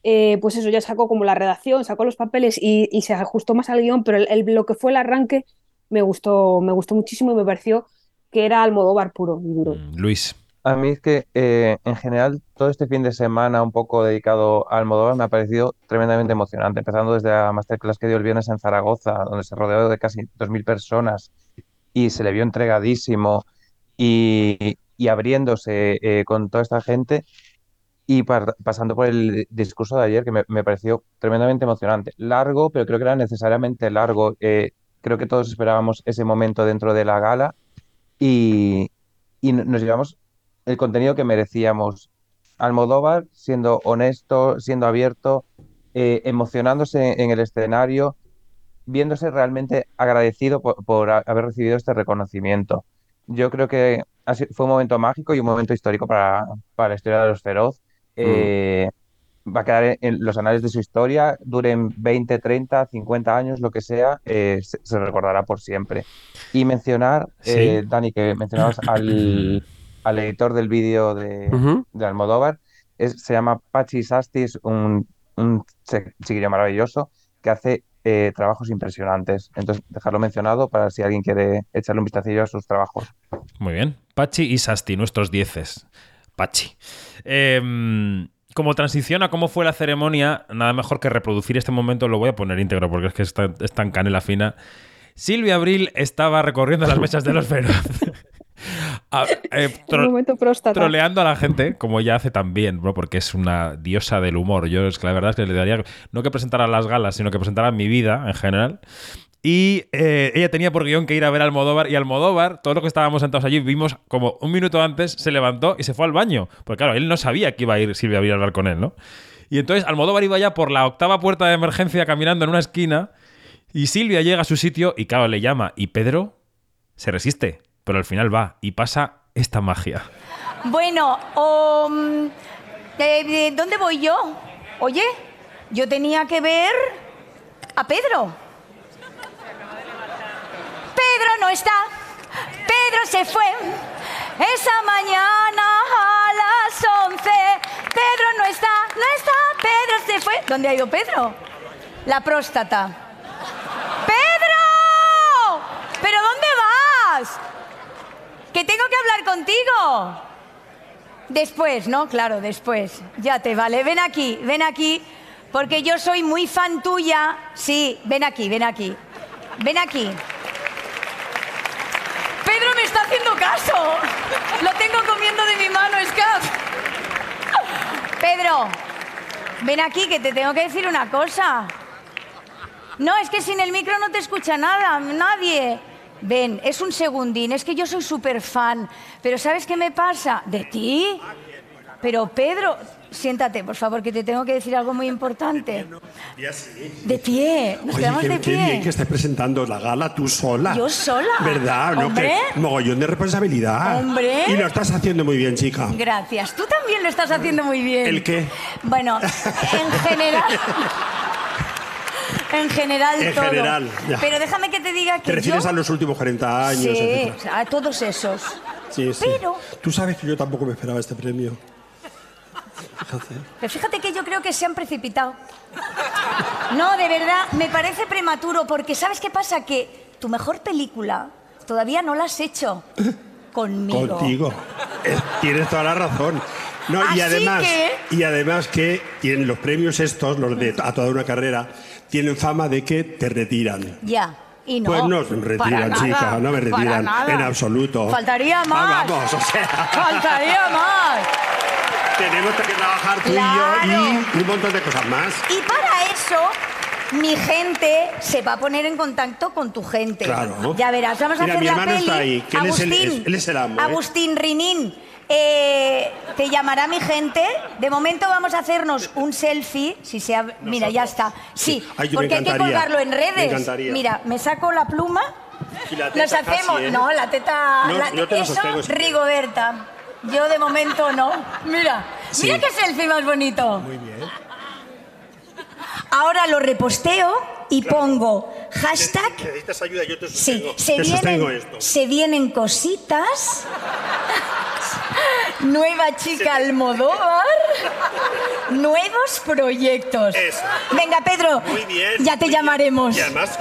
eh, pues eso, ya sacó como la redacción, sacó los papeles y, y se ajustó más al guion, pero el, el, lo que fue el arranque me gustó, me gustó muchísimo y me pareció que era Almodóvar puro y duro. Luis. A mí es que eh, en general todo este fin de semana un poco dedicado a Almodóvar me ha parecido tremendamente emocionante, empezando desde la masterclass que dio el viernes en Zaragoza, donde se rodeó de casi 2.000 personas y se le vio entregadísimo y, y abriéndose eh, con toda esta gente y par, pasando por el discurso de ayer que me, me, pareció tremendamente emocionante. Largo, pero creo que era necesariamente largo. Eh, creo que todos esperábamos ese momento dentro de la gala y, y nos llevamos el contenido que merecíamos. Almodóvar siendo honesto, siendo abierto, eh, emocionándose en el escenario, viéndose realmente agradecido por, por, haber recibido este reconocimiento. Yo creo que fue un momento mágico y un momento histórico para, para la historia de los Feroz. Eh, mm. Va a quedar en los anales de su historia, duren 20, 30, 50 años, lo que sea, eh, se, se, recordará por siempre. Y mencionar, ¿Sí? eh, Dani, que mencionabas al al editor del vídeo de, uh -huh. de, Almodóvar. Es, se llama Pachi Sastis, un, un chiquillo maravilloso que hace eh, trabajos impresionantes. Entonces, dejarlo mencionado para si alguien quiere echarle un vistacillo a sus trabajos. Muy bien. Pachi y Sasti, nuestros dieces. Pachi. Eh, como transición a cómo fue la ceremonia, nada mejor que reproducir este momento, lo voy a poner íntegro porque es que está, está en canela fina. Silvia Abril estaba recorriendo las mesas de los feroz. A, eh, tro troleando a la gente, como ella hace también, bro, porque es una diosa del humor. Yo es que la verdad es que le daría no que presentara las galas, sino que presentara mi vida en general. Y eh, ella tenía por guion que ir a ver a Almodóvar y Almodóvar, todos los que estábamos sentados allí, vimos como un minuto antes se levantó y se fue al baño. Porque claro, él no sabía que iba a ir Silvia a hablar con él, ¿no? Y entonces Almodóvar iba ya por la octava puerta de emergencia caminando en una esquina y Silvia llega a su sitio y claro, le llama y Pedro se resiste pero al final va y pasa esta magia. Bueno, um, ¿de, dónde voy yo? Oye, yo tenía que ver a Pedro. Pedro no está. Pedro se fue. Esa mañana a las 11. Pedro no está. No está. Pedro se fue. ¿Dónde ha ido Pedro? La próstata. ¡Pedro! ¿Pero dónde vas? Que tengo que hablar contigo. Después, ¿no? Claro, después. Ya te vale. Ven aquí, ven aquí, porque yo soy muy fan tuya. Sí, ven aquí, ven aquí. Ven aquí. Pedro me está haciendo caso. Lo tengo comiendo de mi mano, Scap. Pedro, ven aquí que te tengo que decir una cosa. No, es que sin el micro no te escucha nada, nadie. Ven, es un segundín, es que yo soy súper fan, pero ¿sabes qué me pasa? ¿De ti? Pero Pedro, siéntate, por favor, que te tengo que decir algo muy importante. De pie, nos Oye, quedamos qué, de qué pie. bien que estés presentando la gala tú sola. ¿Yo sola? ¿Verdad? Hombre. Mogollón de responsabilidad. Hombre. Y lo estás haciendo muy bien, chica. Gracias, tú también lo estás haciendo muy bien. ¿El qué? Bueno, en general... En general En todo. general, ya. Pero déjame que te diga que ¿Te refieres yo... a los últimos 40 años? Sí, etcétera? a todos esos. Sí, sí. Pero, Tú sabes que yo tampoco me esperaba este premio. pero fíjate que yo creo que se han precipitado. No, de verdad, me parece prematuro porque ¿sabes qué pasa? Que tu mejor película todavía no la has hecho conmigo. Contigo. Eh, Tienes toda la razón. No, y además, que- y además que tienen los premios estos, los de a toda una carrera, tienen fama de que te retiran. Ya. Y no. pues no para retiran, nada, chica, no me retiran en absoluto. Faltaría más. Ah, vamos, o sea, Faltaría más. tenemos que trabajar tú y Claro. yo y un montón de cosas más. Y para eso, mi gente se va a poner en contacto con tu gente. Claro. Ya verás, vamos a Mira, hacer mi la hermano peli. está ahí, que él es el- Agustín, él es el amo, ¿eh? Agustín Rinín. Eh, te llamará mi gente. De momento vamos a hacernos un selfie. Si Mira, ya está. Sí, Ay, me porque hay que colgarlo en me redes. encantaría. Mira, me saco la pluma. Y la Nos hacemos. casi, ¿eh? No, la teta. No, la- te eso, sostengo, sí. Rigoberta. Yo de momento no. Mira, Sí. mira qué selfie más bonito. Muy bien. Ahora lo reposteo y pongo hashtag. Necesitas ayuda, yo te Sí, sostengo, se te sostengo vienen, esto. se vienen cositas. Nueva chica Almodóvar. Nuevos proyectos. Venga, Pedro. Muy bien. Ya te muy bien. llamaremos. Y además,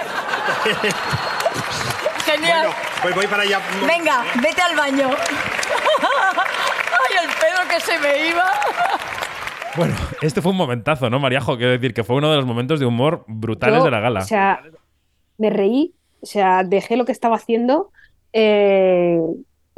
Genial. bueno, pues voy para allá. Venga, vete al baño. Ay, el pedo que se me iba. Bueno, este fue un momentazo, ¿no, Mariajo? Quiero decir que fue uno de los momentos de humor brutales Yo, de la gala. O sea, me reí, o sea, dejé lo que estaba haciendo eh,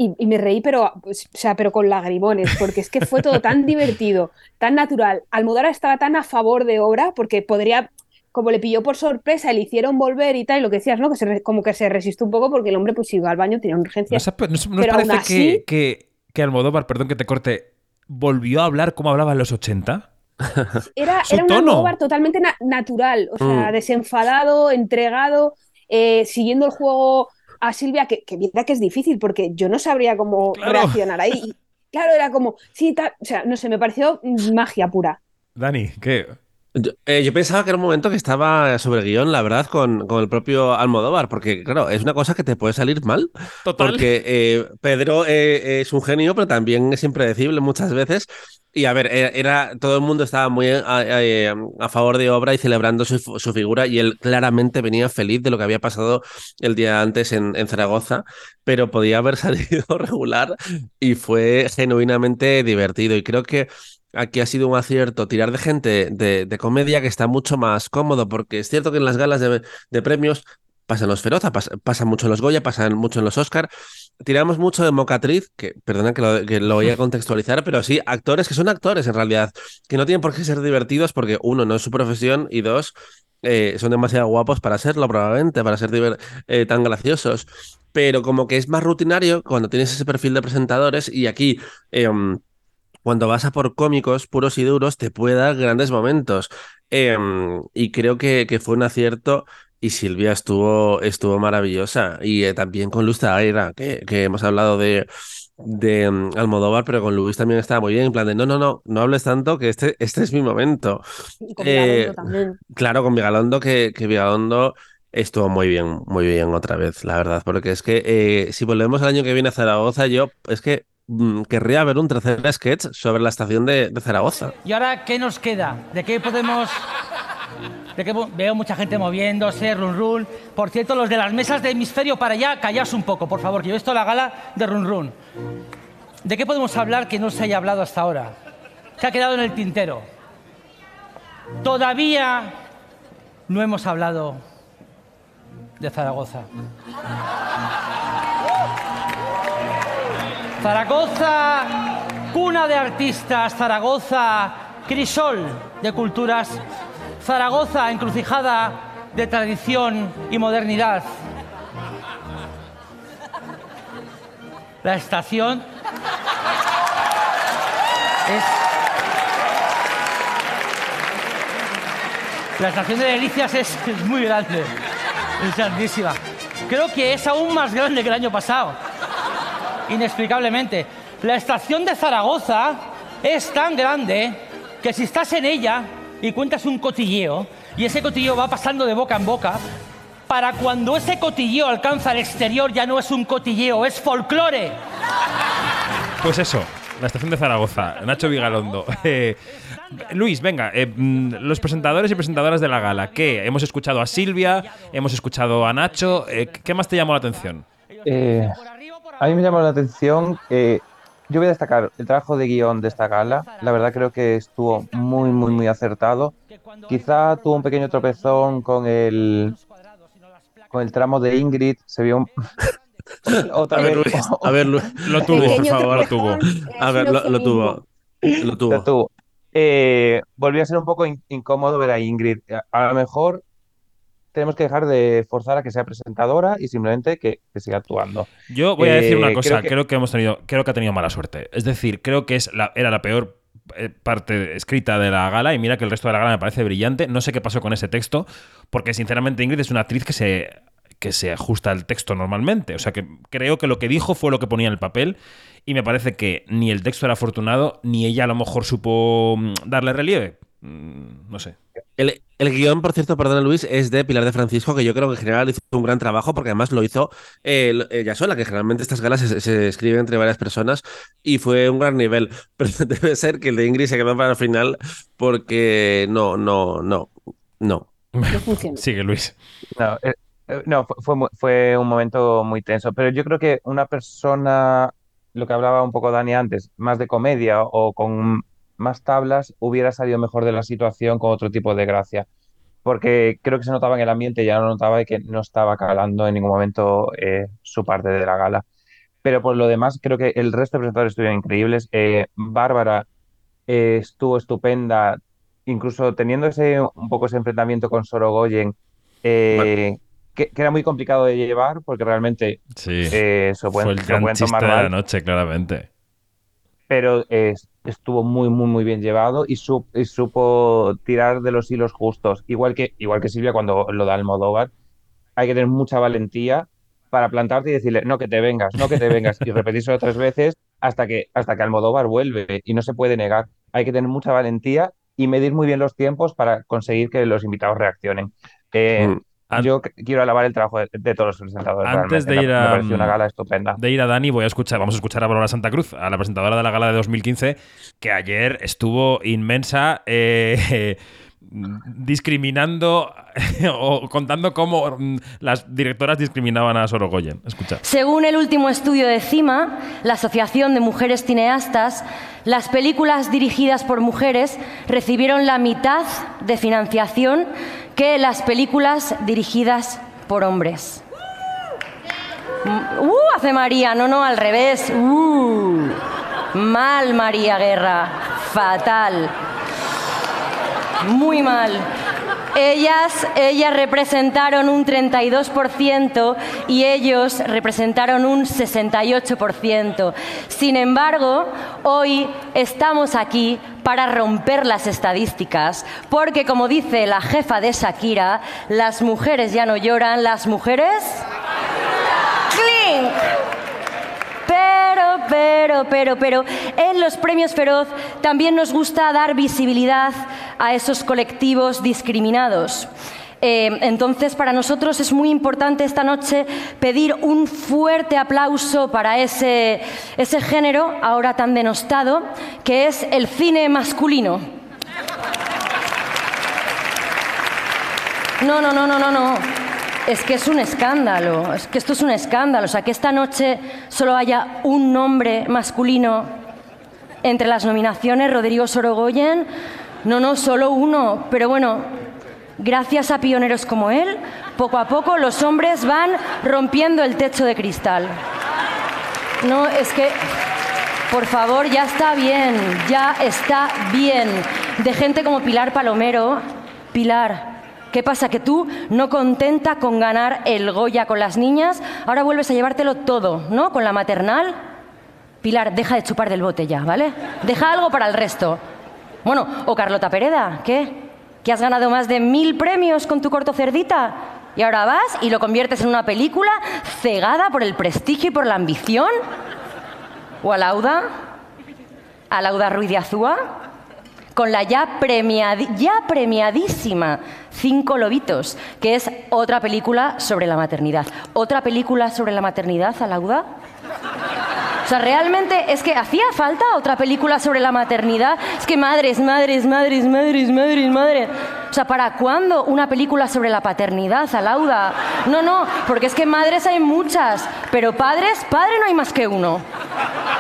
y, y me reí, pero, pues, o sea, pero con lagrimones, porque es que fue todo tan divertido, tan natural. Almodóvar estaba tan a favor de obra porque podría, como le pilló por sorpresa, le hicieron volver y tal, y lo que decías, ¿no? Que se re- como que se resistió un poco porque el hombre pues iba al baño, tenía ¿No urgencias. os, no no os pero parece así, que, que, que Almodóvar, perdón que te corte, volvió a hablar como hablaba en los 80? Era, un. Almodóvar totalmente na- natural, o sea, Mm. desenfadado, entregado, eh, siguiendo el juego a Silvia, que, que mira que es difícil, porque yo no sabría cómo Claro. reaccionar ahí. Y, claro, era como, sí, tal, o sea, no sé, me pareció mm, magia pura. Dani, ¿qué? Yo, eh, yo pensaba que era un momento que estaba sobre guion, la verdad, con, con el propio Almodóvar, porque, claro, es una cosa que te puede salir mal. Total. Porque eh, Pedro eh, es un genio, pero también es impredecible muchas veces. Y a ver, era, todo el mundo estaba muy a, a- a favor de obra y celebrando su, su figura, y él claramente venía feliz de lo que había pasado el día antes en, en Zaragoza, pero podía haber salido regular y fue genuinamente divertido. Y creo que aquí ha sido un acierto tirar de gente de, de comedia que está mucho más cómodo, porque es cierto que en las galas de, de premios pasan los Feroza, pas- pasan mucho en los Goya, pasan mucho en los Oscar. Tiramos mucho de mocatriz, que perdona que lo, que lo voy a contextualizar, pero sí, actores que son actores en realidad, que no tienen por qué ser divertidos porque uno, no es su profesión y dos, eh, son demasiado guapos para serlo probablemente, para ser eh, tan graciosos. Pero como que es más rutinario cuando tienes ese perfil de presentadores y aquí... em, cuando vas a por cómicos puros y duros, te puede dar grandes momentos. Em, y creo que, que fue un acierto. Y Silvia estuvo, estuvo maravillosa. Y eh, también con Luz Taira, que, que hemos hablado de, de em, Almodóvar, pero con Luis también estaba muy bien. En plan de, no, no, no, no hables tanto, que este, este es mi momento. Y con Eh, también. Claro, con Vigalondo, que, que Vigalondo estuvo muy bien, muy bien otra vez, la verdad. Porque es que eh, si volvemos el año que viene a Zaragoza, yo es que querría ver un tercer sketch sobre la estación de, Zaragoza. ¿Y ahora qué nos queda? ¿De qué podemos...? Veo mucha gente moviéndose, run run. Por cierto, los de las mesas de hemisferio para allá, callaos un poco, por favor, que yo he visto la gala de run run. ¿De qué podemos hablar que no se haya hablado hasta ahora? ¿Qué ha quedado en el tintero? Todavía no hemos hablado de Zaragoza. Zaragoza, cuna de artistas, Zaragoza, crisol de culturas, Zaragoza, encrucijada de tradición y modernidad. La estación es... La estación de Delicias es, es muy grande, es grandísima. Creo que es aún más grande que el año pasado inexplicablemente. La estación de Zaragoza es tan grande que si estás en ella y cuentas un cotilleo, y ese cotilleo va pasando de boca en boca, para cuando ese cotilleo alcanza el exterior ya no es un cotilleo, es folclore. Pues eso, la estación de Zaragoza, Nacho Vigalondo. Eh, Luis, venga, eh, mm, los presentadores y presentadoras de la gala, ¿qué? Hemos escuchado a Silvia, hemos escuchado a Nacho, eh, ¿qué más te llamó la atención? A mí me llamó la atención. eh, yo voy a destacar el trabajo de guion de esta gala. La verdad creo que estuvo muy, muy, muy acertado. Quizá tuvo un pequeño tropezón con el con el tramo de Ingrid. Se vio un... otra A ver, vez. Luis, a ver, Lu- Lo tuvo, por favor, lo tuvo. A ver, lo, lo tuvo. Lo tuvo. Lo tuvo. Eh, volvió a ser un poco in- incómodo ver a Ingrid. A, a lo mejor tenemos que dejar de forzar a que sea presentadora y simplemente que, que siga actuando. Yo voy a decir Eh, una cosa, creo que- creo que hemos tenido, creo que ha tenido mala suerte. Es decir, creo que es la, era la peor eh, parte escrita de la gala y mira que el resto de la gala me parece brillante. No sé qué pasó con ese texto, porque sinceramente Ingrid es una actriz que se que se ajusta al texto normalmente. O sea que creo que lo que dijo fue lo que ponía en el papel y me parece que ni el texto era afortunado ni ella a lo mejor supo mm, darle relieve. Mm, No sé. El, el guion, por cierto, perdona Luis, es de Pilar de Francisco, que yo creo que en general hizo un gran trabajo, porque además lo hizo eh, ella sola, que generalmente estas galas se, se escriben entre varias personas y fue un gran nivel. Pero debe ser que el de Ingrid se quedó para el final porque no, no, no, no. Sigue, Luis. No, eh, eh, no, fue, fue un momento muy tenso, pero yo creo que una persona, lo que hablaba un poco Dani antes, más de comedia o con más tablas, hubiera salido mejor de la situación con otro tipo de gracia, porque creo que se notaba en el ambiente, ya lo notaba y que no estaba calando en ningún momento eh, su parte de la gala. Pero por lo demás, creo que el resto de presentadores estuvieron increíbles. Eh, Bárbara eh, estuvo estupenda, incluso teniendo ese, un poco ese enfrentamiento con Sorogoyen, eh, que, que era muy complicado de llevar porque realmente Sí. eh, se pueden, Fue el gran chiste de la noche, claramente. Pero estuvo muy, muy, muy bien llevado y supo tirar de los hilos justos. Igual que, igual que Silvia cuando lo da Almodóvar, hay que tener mucha valentía para plantarte y decirle, no que te vengas, no que te vengas, y repetírselo tres veces hasta que, hasta que Almodóvar vuelve y no se puede negar. Hay que tener mucha valentía y medir muy bien los tiempos para conseguir que los invitados reaccionen. Eh, Mm. An- yo qu- quiero alabar el trabajo de, de todos los presentadores. Antes de ir a, me una gala estupenda. de ir a Dani, voy a escuchar, vamos a escuchar a Bárbara Santa Cruz, a la presentadora de la gala de 2015, que ayer estuvo inmensa, eh, discriminando o contando cómo mm, las directoras discriminaban a Sorogoyen. Escucha. Según el último estudio de CIMA, la Asociación de Mujeres Cineastas, las películas dirigidas por mujeres recibieron la mitad de financiación que las películas dirigidas por hombres. Mm, ¡Uh! Hace María, no, no, al revés. ¡Uh! Mal, María Guerra. Fatal. Muy mal. Ellas, ellas representaron un 32% y ellos representaron un 68%. Sin embargo, hoy estamos aquí para romper las estadísticas, porque como dice la jefa de Shakira, las mujeres ya no lloran, las mujeres... Pero, pero, pero, pero, en los premios Feroz también nos gusta dar visibilidad a esos colectivos discriminados. Eh, entonces, para nosotros es muy importante esta noche pedir un fuerte aplauso para ese, ese género ahora tan denostado, que es el cine masculino. No, no, no, no, no, no. Es que es un escándalo, es que esto es un escándalo. O sea, que esta noche solo haya un nombre masculino entre las nominaciones, Rodrigo Sorogoyen. No, no, solo uno. Pero bueno, gracias a pioneros como él, poco a poco los hombres van rompiendo el techo de cristal. No, es que, por favor, ya está bien, ya está bien. De gente como Pilar Palomero. Pilar, ¿qué pasa? ¿Que tú, no contenta con ganar el Goya con las niñas, ahora vuelves a llevártelo todo, ¿no? Con la maternal. Pilar, deja de chupar del bote ya, ¿vale? Deja algo para el resto. Bueno, o Carlota Pereda, ¿qué? ¿Que has ganado más de mil premios con tu corto cerdita? Y ahora vas y lo conviertes en una película cegada por el prestigio y por la ambición. ¿O a Lauda? ¿A Lauda Ruiz de Azúa? Con la ya, premiadi- ya premiadísima Cinco Lobitos, que es otra película sobre la maternidad. ¿Otra película sobre la maternidad, a Lauda? sea, realmente es que hacía falta otra película sobre la maternidad. Es que madres, madres, madres, madres, madres, madres. O sea, ¿para cuándo una película sobre la paternidad, Alauda? No, no, porque es que madres hay muchas, pero padres, padre no hay más que uno.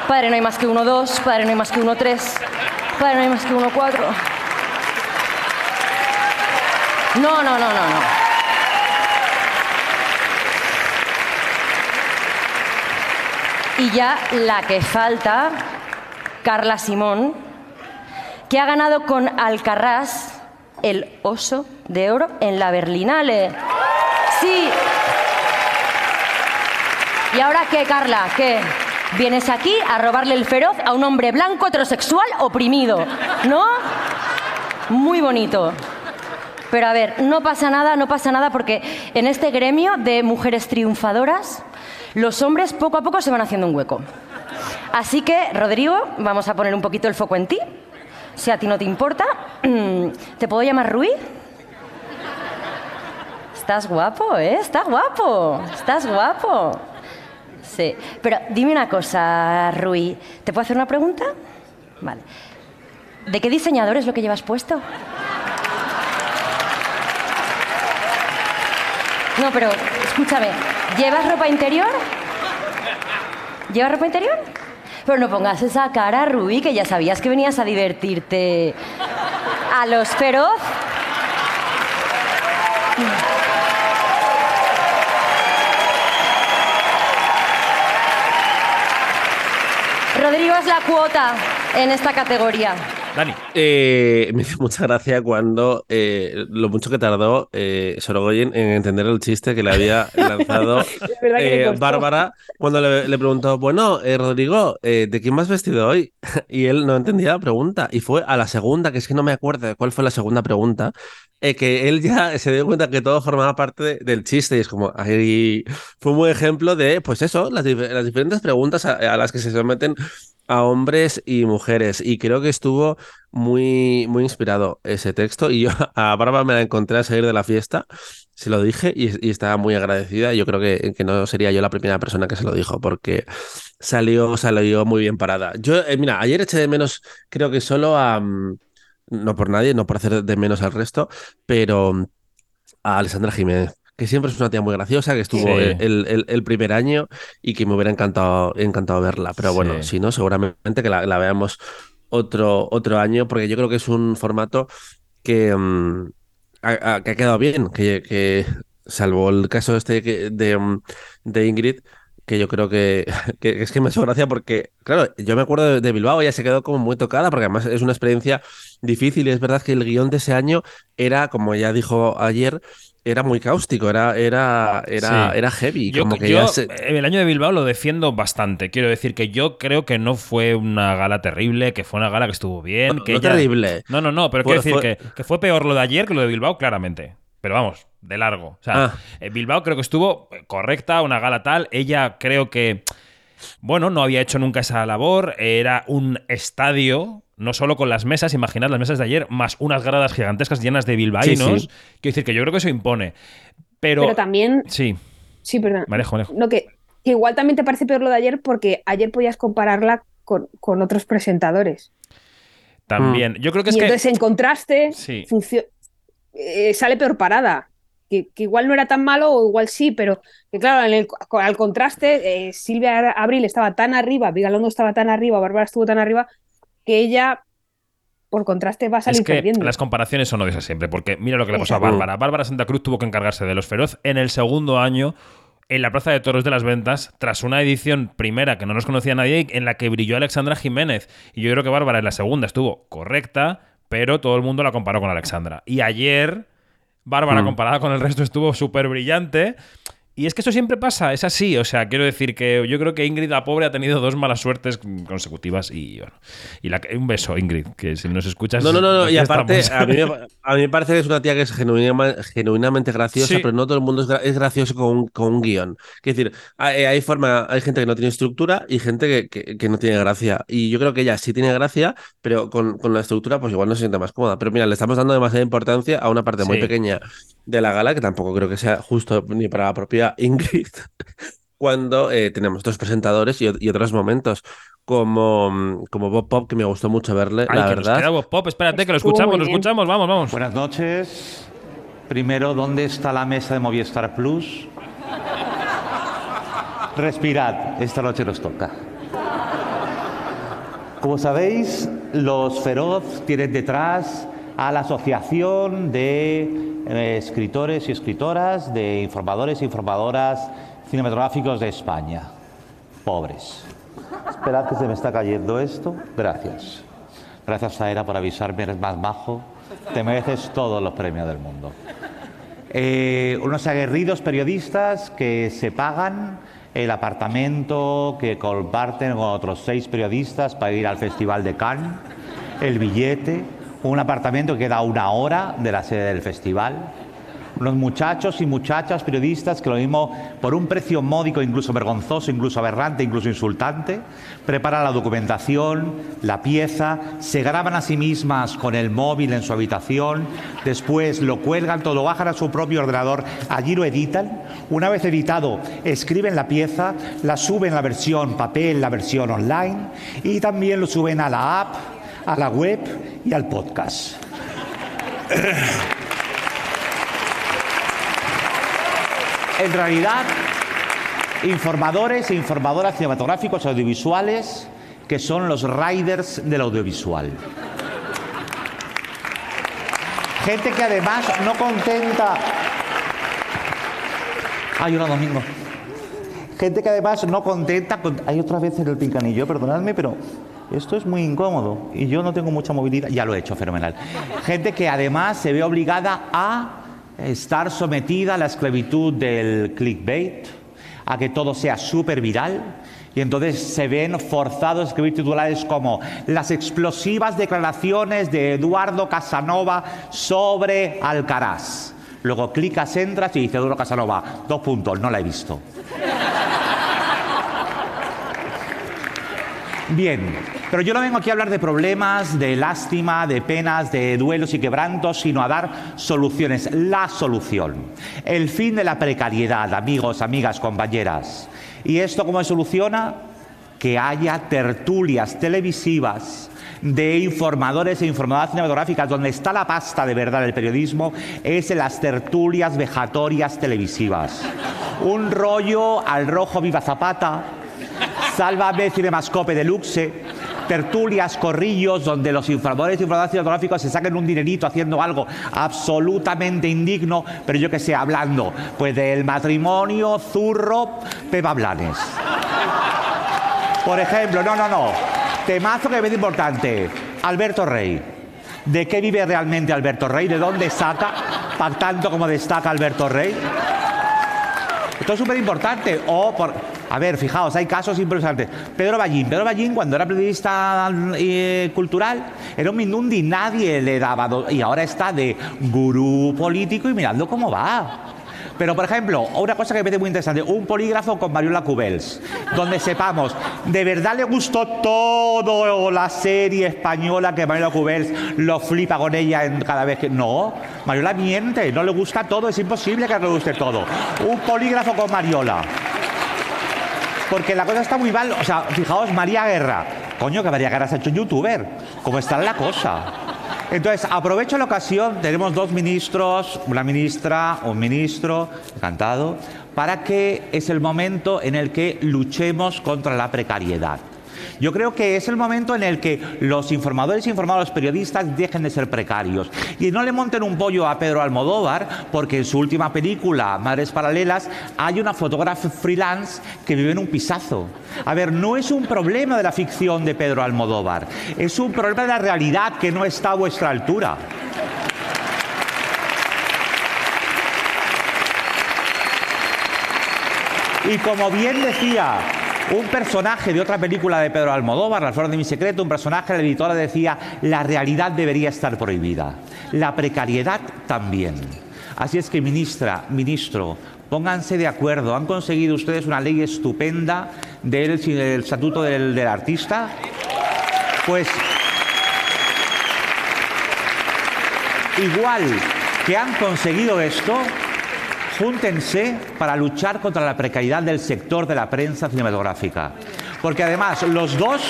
Padre no hay más que uno dos, padre no hay más que uno tres, padre no hay más que uno cuatro. No, no, no, no, no. Y ya la que falta, Carla Simón, que ha ganado con Alcarrás el oso de oro en la Berlinale. Sí. ¿Y ahora qué, Carla? ¿Qué? Vienes aquí a robarle el feroz a un hombre blanco heterosexual oprimido, ¿no? Muy bonito. Pero a ver, no pasa nada, no pasa nada porque en este gremio de mujeres triunfadoras, los hombres poco a poco se van haciendo un hueco. Así que, Rodrigo, vamos a poner un poquito el foco en ti. Si a ti no te importa, ¿te puedo llamar Rui? Estás guapo, ¿eh? Estás guapo. Estás guapo. Sí. Pero dime una cosa, Rui. ¿Te puedo hacer una pregunta? Vale. ¿De qué diseñador es lo que llevas puesto? No, pero escúchame. ¿Llevas ropa interior? ¿Llevas ropa interior? Pero no pongas esa cara, Rui, que ya sabías que venías a divertirte a los feroz. Rodrigo es la cuota en esta categoría. Dani. Eh, me hizo mucha gracia cuando eh, lo mucho que tardó eh, Sorogoyen en entender el chiste que le había lanzado eh, Bárbara cuando le, le preguntó, bueno, eh, Rodrigo, eh, ¿de quién me has vestido hoy? Y él no entendía la pregunta. Y fue a la segunda, que es que no me acuerdo de cuál fue la segunda pregunta, que él ya se dio cuenta que todo formaba parte de- del chiste. Y es como, ahí fue un buen ejemplo de, pues eso, las, las diferentes preguntas a, a las que se someten a hombres y mujeres. Y creo que estuvo muy, muy inspirado ese texto. Y yo a Bárbara me la encontré a salir de la fiesta, se lo dije y, estaba muy agradecida. Yo creo que, no sería yo la primera persona que se lo dijo, porque salió, salió muy bien parada. Yo, eh, mira, ayer eché de menos, creo que solo a. mm, no por nadie, no por hacer de menos al resto, pero a Alessandra Jiménez. Que siempre es una tía muy graciosa, que estuvo Sí. el, el- primer año y que me hubiera encantado, encantado verla. Pero bueno, Sí. si no, seguramente que la, la veamos otro, otro año, porque yo creo que es un formato que, mm, ha, ha- que ha quedado bien, que, que salvo el caso este de, mm, de Ingrid, que yo creo que, que es que me ha hecho gracia porque, claro, yo me acuerdo de, de Bilbao, ella se quedó como muy tocada, porque además es una experiencia difícil y es verdad que el guion de ese año era, como ella dijo ayer, era muy cáustico, era, era, era, Sí. era heavy, Yo, como que yo, se- eh, el año de Bilbao lo defiendo bastante. Quiero decir que yo creo que no fue una gala terrible, que fue una gala que estuvo bien. No, que no ella- terrible. No, no, no, pero Fue- quiero decir fue- Que, que fue peor lo de ayer que lo de Bilbao, claramente. Pero vamos, de largo. O sea, Ah. eh, Bilbao creo que estuvo correcta, una gala tal. Ella creo que, bueno, no había hecho nunca esa labor. Era un estadio, no solo con las mesas, imaginad las mesas de ayer, más unas gradas gigantescas llenas de bilbaínos. Sí, sí. Quiero decir que yo creo que eso impone. Pero, Pero también, Sí, sí, perdón. manejo, que, que igual también te parece peor lo de ayer porque ayer podías compararla con, con otros presentadores. También. Yo creo que es y que. entonces en contraste Sí. funcio- eh, sale peor parada. Que, que igual no era tan malo o igual sí, pero que claro, en el- al contraste, eh, Silvia Abril estaba tan arriba, Vigalondo estaba tan arriba, Bárbara estuvo tan arriba, que ella, por contraste, va a salir Es que perdiendo. las comparaciones son odiosas siempre, porque mira lo que le pasó a. Bárbara. Bárbara Santa Cruz tuvo que encargarse de los feroz en el segundo año en la Plaza de Toros de las Ventas, tras una edición primera que no nos conocía nadie, en la que brilló Alexandra Jiménez. Y yo creo que Bárbara en la segunda estuvo correcta, pero todo el mundo la comparó con Alexandra. Y ayer, Bárbara Mm. comparada con el resto estuvo súper brillante. Y es que eso siempre pasa, es así. O sea, quiero decir que yo creo que Ingrid, la pobre, ha tenido dos malas suertes consecutivas. Y bueno, y la, un beso, Ingrid, que si nos escuchas. No, no, no, no, y aparte, a mí, me, a mí me parece que es una tía que es genuina- genuinamente graciosa, Sí. pero no todo el mundo es, gra- es gracioso con un, con un guion. Es decir, hay, hay forma, hay gente que no tiene estructura y gente que, que- que no tiene gracia. Y yo creo que ella sí tiene gracia, pero con, con la estructura, pues igual no se siente más cómoda. Pero mira, le estamos dando demasiada importancia a una parte muy Sí. pequeña de la gala, que tampoco creo que sea justo ni para la propia Ingrid. Cuando eh, tenemos otros presentadores y, y otros momentos, como, como Bob Pop, que me gustó mucho verle, Ay, la que nos verdad. queda Bob Pop, espérate, que lo escuchamos, lo escuchamos, vamos, vamos. Buenas noches. Primero, ¿dónde está la mesa de Movistar Plus? Respirad, esta noche nos toca. Como sabéis, los Feroz tienen detrás a la Asociación de eh, Escritores y Escritoras, de Informadores e Informadoras Cinematográficos de España. Pobres. Esperad que se me está cayendo esto. Gracias. Gracias, Zaera, por avisarme, eres más majo. Te mereces todos los premios del mundo. Eh, unos aguerridos periodistas que se pagan el apartamento que comparten con otros seis periodistas para ir al Festival de Cannes, el billete, un apartamento que queda a una hora de la sede del festival. Unos muchachos y muchachas periodistas que lo mismo, por un precio módico, incluso vergonzoso, incluso aberrante, incluso insultante, preparan la documentación, la pieza, se graban a sí mismas con el móvil en su habitación, después lo cuelgan, todo bajan a su propio ordenador, allí lo editan. Una vez editado, escriben la pieza, la suben la versión papel, la versión online y también lo suben a la app, a la web y al podcast. En realidad, informadores e informadoras cinematográficos audiovisuales que son los riders del audiovisual. Gente que además no contenta. Ay, hola domingo. Gente que además no contenta con. Hay otra vez en el pincanillo, perdonadme, pero esto es muy incómodo y yo no tengo mucha movilidad. Ya lo he hecho, fenomenal. Gente que además se ve obligada a estar sometida a la esclavitud del clickbait, a que todo sea súper viral. Y entonces se ven forzados a escribir titulares como las explosivas declaraciones de Eduardo Casanova sobre Alcaraz. Luego clicas, entras y dice Eduardo Casanova, dos puntos, no la he visto. Bien, pero yo no vengo aquí a hablar de problemas, de lástima, de penas, de duelos y quebrantos, sino a dar soluciones. La solución. El fin de la precariedad, amigos, amigas, compañeras. ¿Y esto cómo se soluciona? Que haya tertulias televisivas de informadores e informadoras cinematográficas. Donde está la pasta de verdad del periodismo es en las tertulias vejatorias televisivas. Un rollo al rojo viva Zapata, Sálvame Cinemascope Deluxe, tertulias, corrillos, donde los informadores y informadores cinematográficos se saquen un dinerito haciendo algo absolutamente indigno, pero yo que sé, hablando pues del matrimonio zurro Pepa Blanes. Por ejemplo, no, no, no. Temazo que es importante. Alberto Rey. ¿De qué vive realmente Alberto Rey? ¿De dónde saca? Tanto como destaca Alberto Rey. Esto es súper importante. O por. A ver, fijaos, hay casos impresionantes. Pedro Ballín. Pedro Ballín, cuando era periodista eh, cultural, era un mindundi, nadie le daba. Y ahora está de gurú político y mirando cómo va. Pero, por ejemplo, una cosa que me parece muy interesante, un polígrafo con Mariola Cubels, donde sepamos, ¿de verdad le gustó todo la serie española que Mariola Cubels lo flipa con ella en cada vez que... No, Mariola miente, no le gusta todo, es imposible que le guste todo. Un polígrafo con Mariola. Porque la cosa está muy mal. O sea, fijaos, María Guerra. Coño, que María Guerra se ha hecho youtuber. ¿Cómo está la cosa? Entonces, aprovecho la ocasión, tenemos dos ministros, una ministra, un ministro, encantado, para que es el momento en el que luchemos contra la precariedad. Yo creo que es el momento en el que los informadores e informados, periodistas, dejen de ser precarios. Y no le monten un pollo a Pedro Almodóvar, porque en su última película, Madres Paralelas, hay una fotógrafa freelance que vive en un pisazo. A ver, no es un problema de la ficción de Pedro Almodóvar, es un problema de la realidad que no está a vuestra altura. Y como bien decía un personaje de otra película de Pedro Almodóvar, La flor de mi secreto, un personaje, la editora decía, la realidad debería estar prohibida, la precariedad también. Así es que, ministra, ministro, pónganse de acuerdo. ¿Han conseguido ustedes una ley estupenda del, del estatuto del, del artista? Pues igual que han conseguido esto, júntense para luchar contra la precariedad del sector de la prensa cinematográfica. Porque además los dos,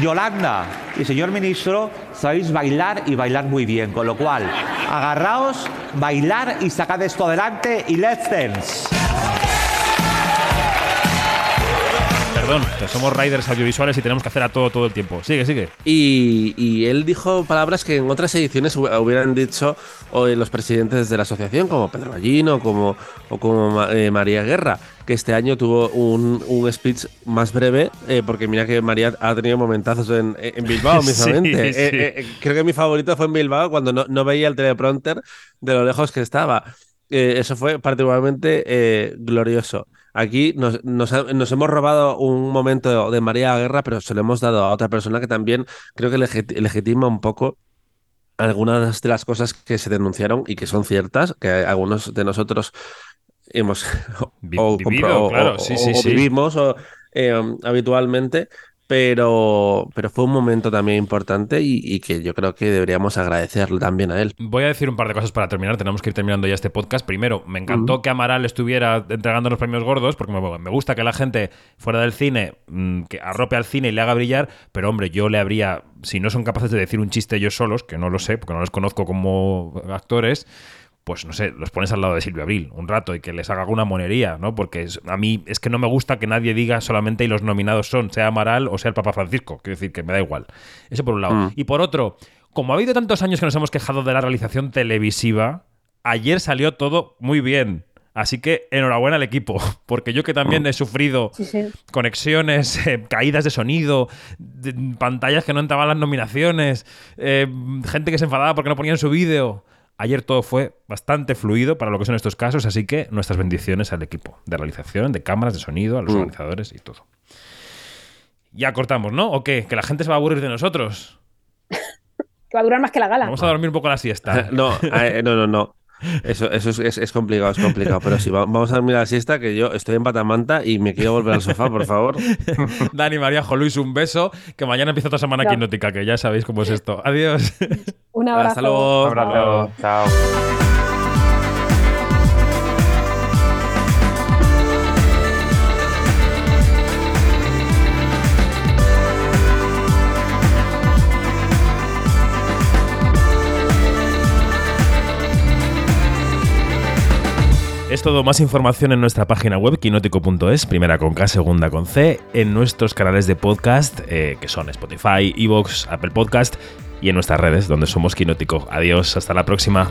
Yolanda y señor ministro, sabéis bailar y bailar muy bien. Con lo cual, agarraos, bailar y sacad esto adelante y let's dance. Perdón, somos riders audiovisuales y tenemos que hacer a todo todo el tiempo. Sigue, sigue. Y, y él dijo palabras que en otras ediciones hu- hubieran dicho eh, los presidentes de la asociación, como Pedro Gallino como, o como eh, María Guerra, que este año tuvo un, un speech más breve, eh, porque mira que María ha tenido momentazos en, en Bilbao, mismamente. sí. Eh, creo que mi favorito fue en Bilbao cuando no, no veía el teleprompter de lo lejos que estaba. Eso fue particularmente glorioso. Aquí nos, nos nos hemos robado un momento de María Guerra, pero se lo hemos dado a otra persona que también creo que legit- legitima un poco algunas de las cosas que se denunciaron y que son ciertas, que algunos de nosotros hemos o, vivido, o- claro, o- sí, o- sí, o sí. vivimos eh, habitualmente, pero, pero fue un momento también importante y, y que yo creo que deberíamos agradecerle también a él. Voy a decir un par de cosas para terminar. Tenemos que ir terminando ya este podcast. Primero, me encantó que Amaral estuviera entregando los premios gordos, porque me, me gusta que la gente fuera del cine mm, que arrope al cine y le haga brillar. Pero hombre, yo le habría, si no son capaces de decir un chiste ellos solos, que no lo sé, porque no los conozco como actores. Pues no sé, los pones al lado de Silvia Abril un rato y que les haga alguna monería, ¿no? Porque es- a mí es que no me gusta que nadie diga solamente y los nominados son, sea Amaral o sea el Papa Francisco. Quiero decir que me da igual. Eso por un lado. Mm. Y por otro, como ha habido tantos años que nos hemos quejado de la realización televisiva, ayer salió todo muy bien. Así que enhorabuena al equipo, porque yo que también he sufrido Sí, sí. conexiones, eh, caídas de sonido, de- pantallas que no entraban las nominaciones, eh, gente que se enfadaba porque no ponían su vídeo. Ayer todo fue bastante fluido para lo que son estos casos, así que nuestras bendiciones al equipo de realización, de cámaras, de sonido, a los Mm. organizadores y todo. Ya cortamos, ¿no? ¿O qué? Que la gente se va a aburrir de nosotros. Que va a durar más que la gala. Vamos a dormir un poco la siesta. No, eh, no, no, no. Eso, eso es, es- es complicado, es complicado. Pero sí, va- vamos a dormir a la siesta, que yo estoy en patamanta y me quiero volver al sofá, por favor. Dani, María, Jo, Luis, un beso. Que mañana empieza otra semana quinótica, que ya sabéis cómo es esto. Adiós. Un abrazo. Hasta luego. Un abrazo. Chao. Es todo más información en nuestra página web quinótico.es, primera con K, segunda con C, en nuestros canales de podcast, eh, que son Spotify, Evox, Apple Podcast, y en nuestras redes, donde somos Quinótico. Adiós, hasta la próxima.